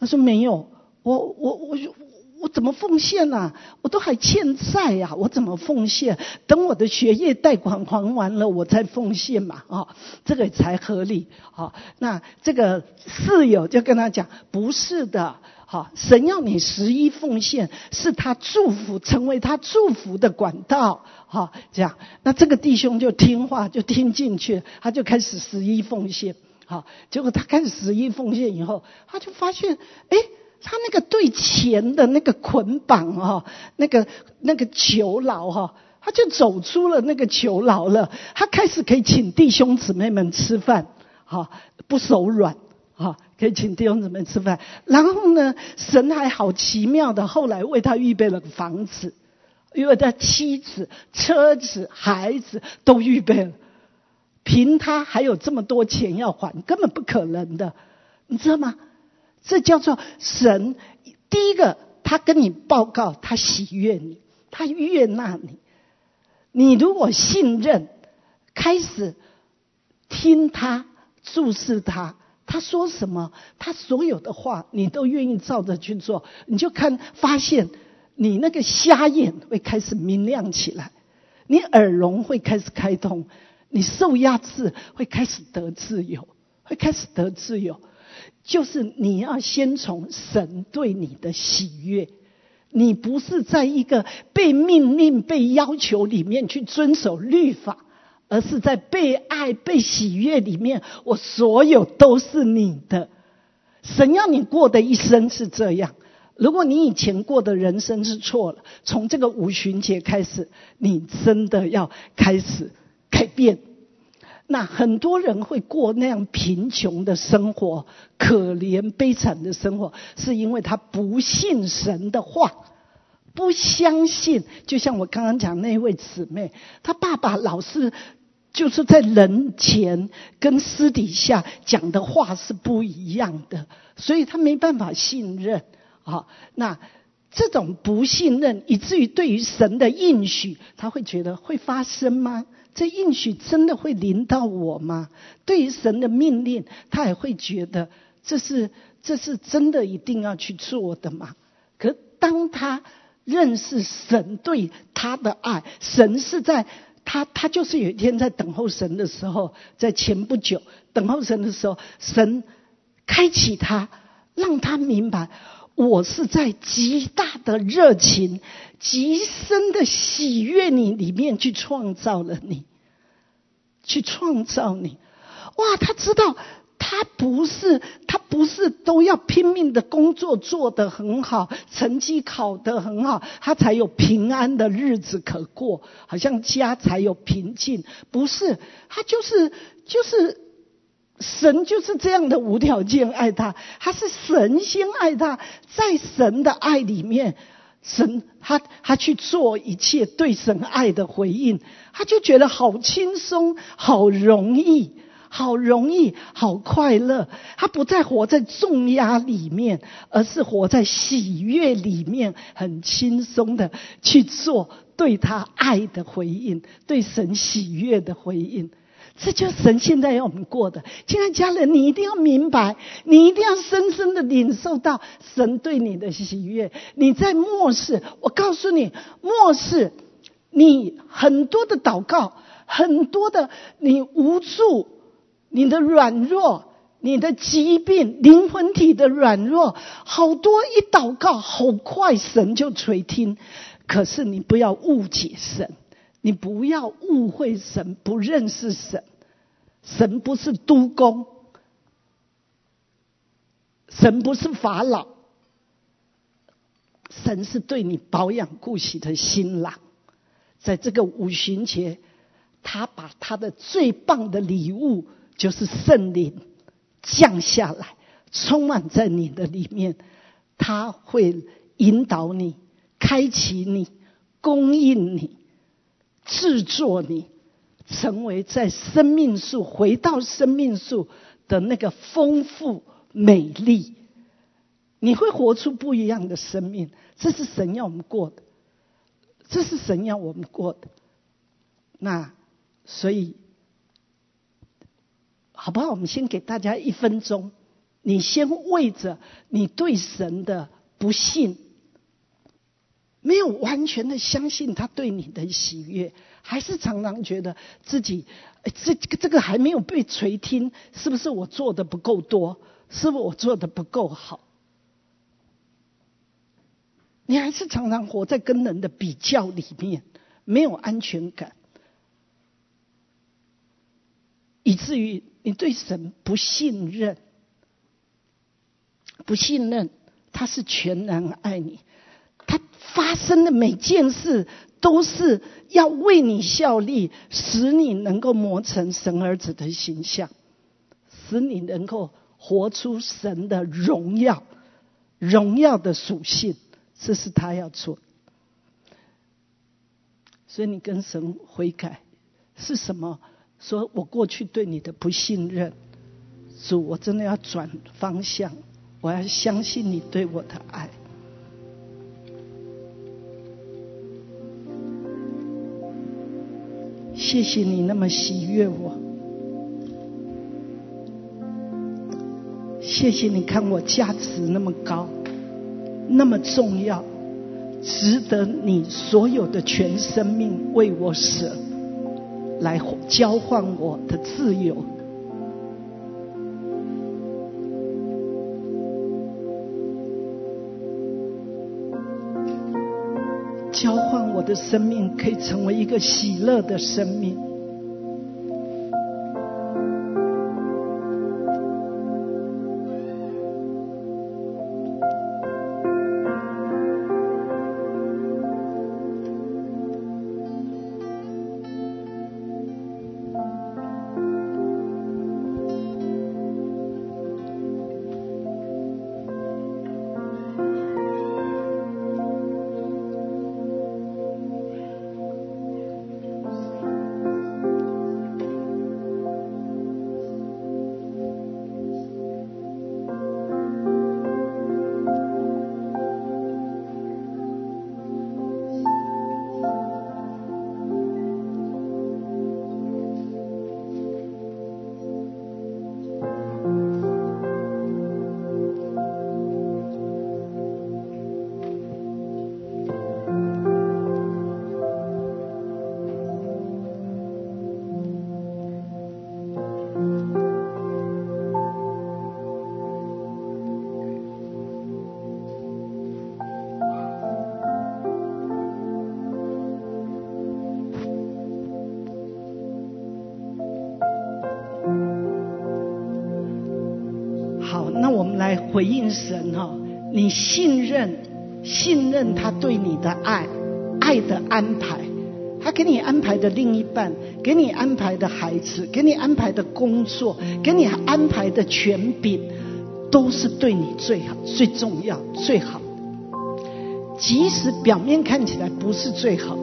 他说没有，我我我就。我怎么奉献呢？我都还欠债呀！我怎么奉献？等我的学业贷款还完了，我再奉献嘛！啊，这个才合理。好，那这个室友就跟他讲：不是的，好，神要你十一奉献，是他祝福，成为他祝福的管道。好，这样，那这个弟兄就听话，就听进去，他就开始十一奉献。好，结果他开始十一奉献以后，他就发现，哎。他那个对钱的那个捆绑哈，那个那个囚牢哈，他就走出了那个囚牢了。他开始可以请弟兄姊妹们吃饭，哈，不手软，哈，可以请弟兄姊妹吃饭。然后呢，神还好奇妙的，后来为他预备了个房子，因为他妻子、车子、孩子都预备了。凭他还有这么多钱要还，根本不可能的，你知道吗？这叫做神。第一个，他跟你报告，他喜悦你，他悦纳你。你如果信任，开始听他注视他，他说什么，他所有的话，你都愿意照着去做，你就看发现，你那个瞎眼会开始明亮起来，你耳聋会开始开通，你受压制会开始得自由，会开始得自由。就是你要先从神对你的喜悦，你不是在一个被命令、被要求里面去遵守律法，而是在被爱、被喜悦里面，我所有都是你的。神要你过的一生是这样。如果你以前过的人生是错了，从这个五旬节开始，你真的要开始改变。那很多人会过那样贫穷的生活、可怜悲惨的生活，是因为他不信神的话，不相信。就像我刚刚讲那位姊妹，她爸爸老是就是在人前跟私底下讲的话是不一样的，所以他没办法信任。啊，那这种不信任，以至于对于神的应许，他会觉得会发生吗？这应许真的会临到我吗？对于神的命令，他也会觉得这是这是真的一定要去做的吗？可当他认识神对他的爱，神是在他他就是有一天在等候神的时候，在前不久等候神的时候，神开启他，让他明白。我是在极大的热情、极深的喜悦你里面去创造了你，去创造你。哇，他知道他不是他不是都要拼命的工作做得很好，成绩考得很好，他才有平安的日子可过，好像家才有平静。不是，他就是就是神就是这样的无条件爱他，他是神先爱他，在神的爱里面。神，他他去做一切对神爱的回应，他就觉得好轻松、好容易、好容易、好快乐。他不再活在重压里面，而是活在喜悦里面，很轻松的去做对他爱的回应，对神喜悦的回应。这就是神现在要我们过的，亲爱家人，你一定要明白，你一定要深深的领受到神对你的喜悦。你在末世，我告诉你，末世你很多的祷告，很多的你无助，你的软弱，你的疾病，灵魂体的软弱，好多一祷告，好快神就垂听。可是你不要误解神。你不要误会神，不认识神。神不是督工，神不是法老，神是对你保养顾惜的新郎。在这个五旬节，他把他的最棒的礼物，就是圣灵降下来，充满在你的里面。他会引导你，开启你，供应你。制作你成为在生命树回到生命树的那个丰富美丽，你会活出不一样的生命。这是神要我们过的，这是神要我们过的。那所以好不好？我们先给大家一分钟，你先为着你对神的不信。没有完全的相信他对你的喜悦，还是常常觉得自己这这个这个还没有被垂听，是不是我做的不够多？是不是我做的不够好？你还是常常活在跟人的比较里面，没有安全感，以至于你对神不信任，不信任他是全然爱你。发生的每件事都是要为你效力，使你能够磨成神儿子的形象，使你能够活出神的荣耀、荣耀的属性，这是他要做。所以你跟神悔改是什么？说我过去对你的不信任，主，我真的要转方向，我要相信你对我的爱。谢谢你那么喜悦我，谢谢你看我价值那么高，那么重要，值得你所有的全生命为我舍，来交换我的自由。的生命，可以成为一个喜乐的生命。神哈，你信任信任他对你的爱爱的安排，他给你安排的另一半，给你安排的孩子，给你安排的工作，给你安排的权柄，都是对你最好、最重要、最好。即使表面看起来不是最好，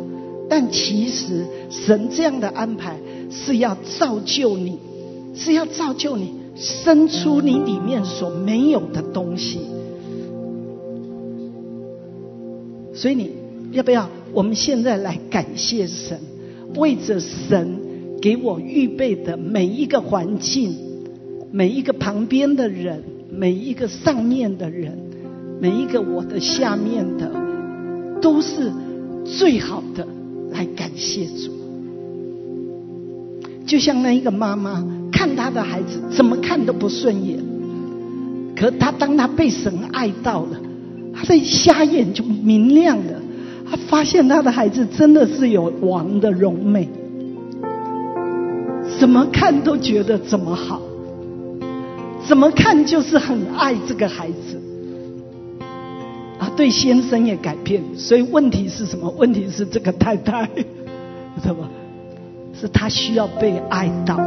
但其实神这样的安排是要造就你，是要造就你。生出你里面所没有的东西，所以你要不要？我们现在来感谢神，为着神给我预备的每一个环境，每一个旁边的人，每一个上面的人，每一个我的下面的，都是最好的，来感谢主。就像那一个妈妈。看她的孩子怎么看都不顺眼，可他当他被神爱到了，他的瞎眼就明亮了。他发现他的孩子真的是有王的荣美，怎么看都觉得怎么好，怎么看就是很爱这个孩子。啊，对先生也改变，所以问题是什么？问题是这个太太，知道吗？是他需要被爱到。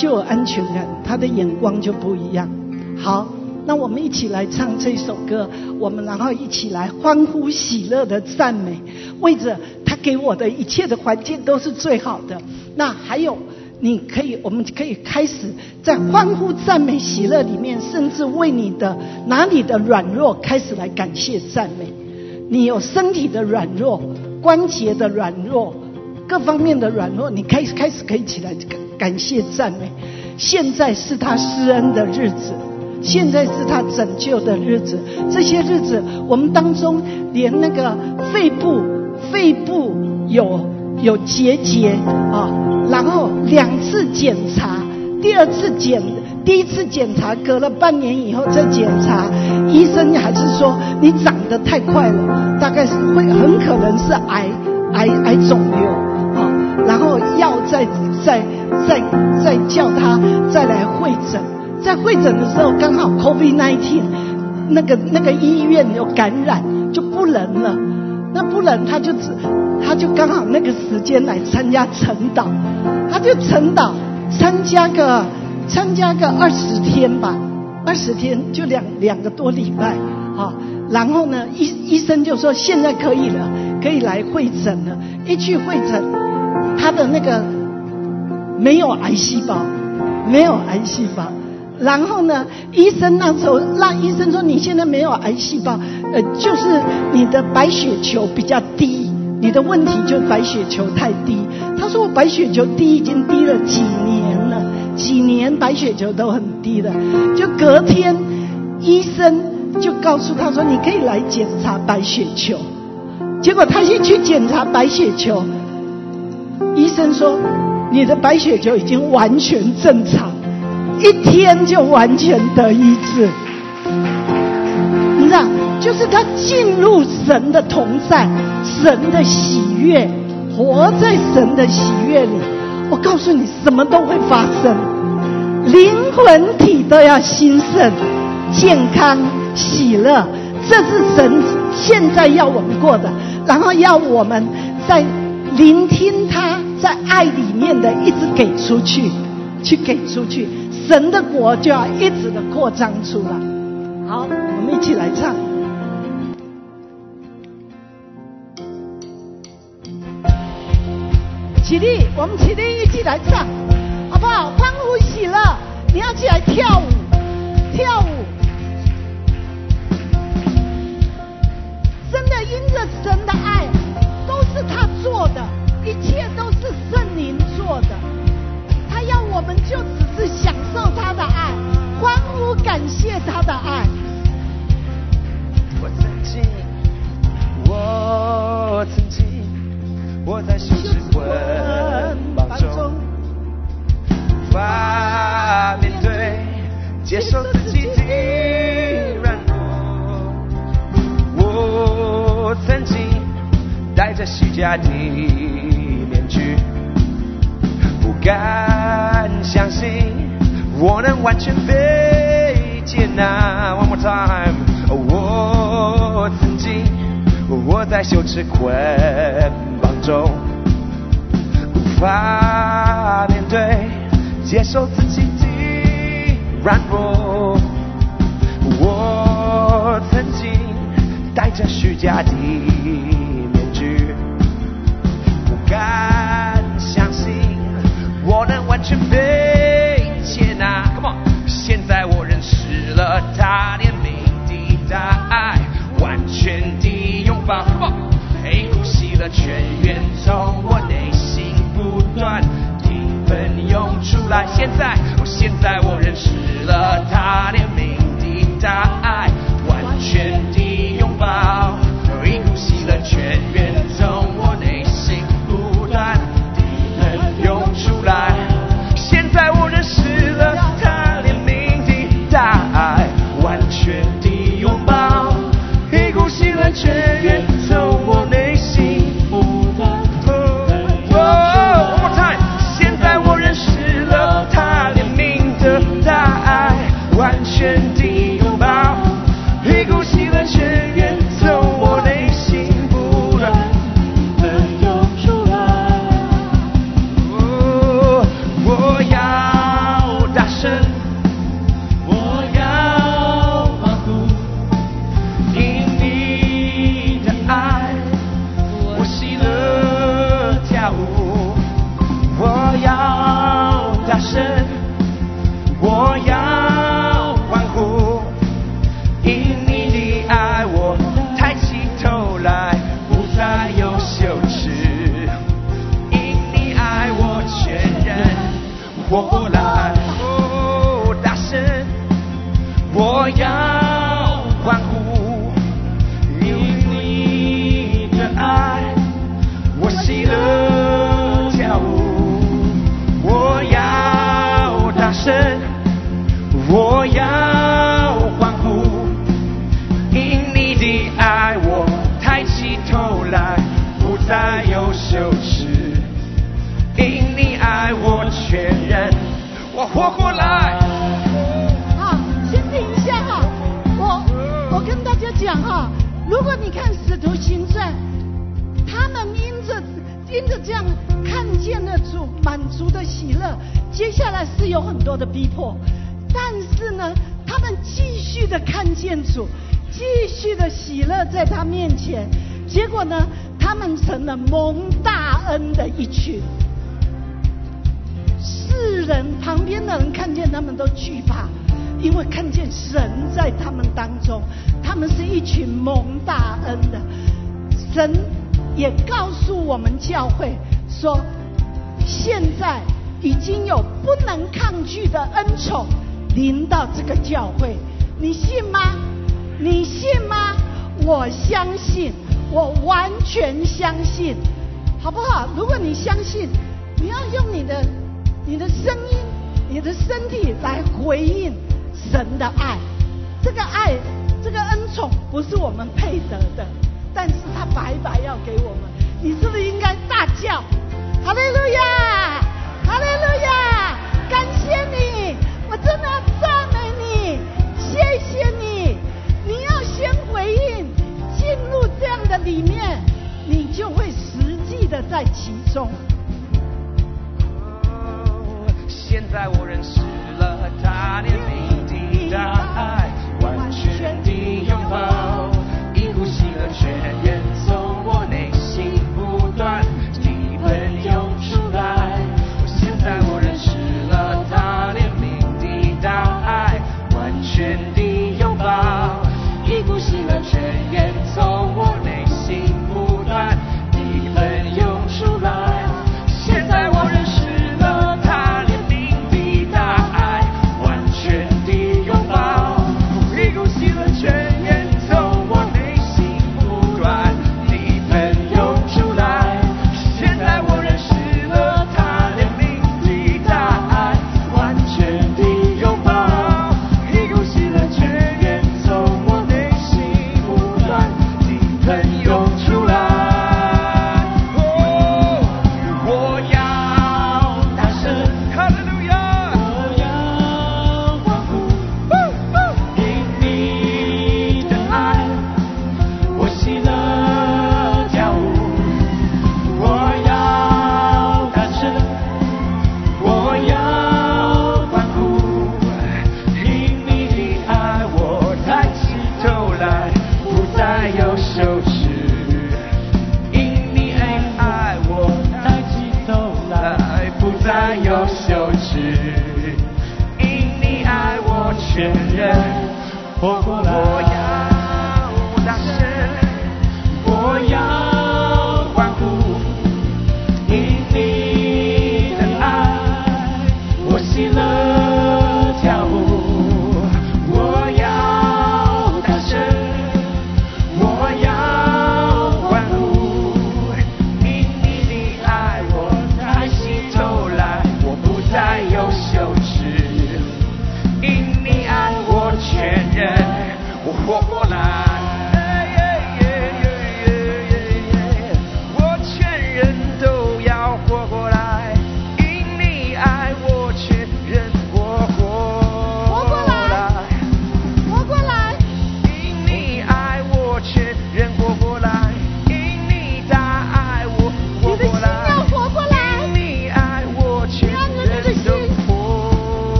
就有安全感，他的眼光就不一样。好，那我们一起来唱这首歌，我们然后一起来欢呼喜乐的赞美，为着他给我的一切的环境都是最好的。那还有，你可以，我们可以开始在欢呼赞美喜乐里面，甚至为你的哪里的软弱开始来感谢赞美。你有身体的软弱、关节的软弱、各方面的软弱，你开始开始可以起来。感谢赞美，现在是他施恩的日子，现在是他拯救的日子。这些日子，我们当中连那个肺部、肺部有有结节啊，然后两次检查，第二次检，第一次检查隔了半年以后再检查，医生还是说你长得太快了，大概是会很可能是癌癌癌肿瘤啊，然后药再再。再再叫他再来会诊，在会诊的时候刚好 COVID-19 那个那个医院有感染，就不能了。那不能，他就只他就刚好那个时间来参加晨祷，他就晨祷参加个参加个二十天吧，二十天就两两个多礼拜啊。然后呢，医医生就说现在可以了，可以来会诊了。一去会诊，他的那个。没有癌细胞，没有癌细胞。然后呢，医生那时候让医生说：“你现在没有癌细胞，呃，就是你的白血球比较低，你的问题就白血球太低。”他说：“我白血球低已经低了几年了，几年白血球都很低了。”就隔天，医生就告诉他说：“你可以来检查白血球。”结果他先去检查白血球，医生说。你的白血球已经完全正常，一天就完全得医治。你知道，就是他进入神的同在，神的喜悦，活在神的喜悦里。我告诉你，什么都会发生，灵魂体都要兴盛、健康、喜乐。这是神现在要我们过的，然后要我们在聆听他。在爱里面的，一直给出去，去给出去，神的国就要一直的扩张出来。好，我们一起来唱，起立，我们起立，一起来唱，好不好？欢呼喜乐，你要起来跳舞，跳舞，真的因着神的爱，都是他做的。一切都是圣灵做的，他要我们就只是享受他的爱，欢呼感谢他的爱。我曾经，我曾经，我在羞耻捆绑中，无法面对，接受自己的软弱。我曾经戴着虚假的面具，不敢相信我能完全被接纳。One more time，我曾经我在羞耻捆绑中，无法面对接受自己的软弱。我曾经带着虚假的。敢相信我能完全被接纳。Come on，现在我认识了他怜悯的大爱，完全的拥抱。Come on，呼吸了泉源从我内心不断，兴分涌出来。现在，我现在我认识了他怜悯的大爱，完全。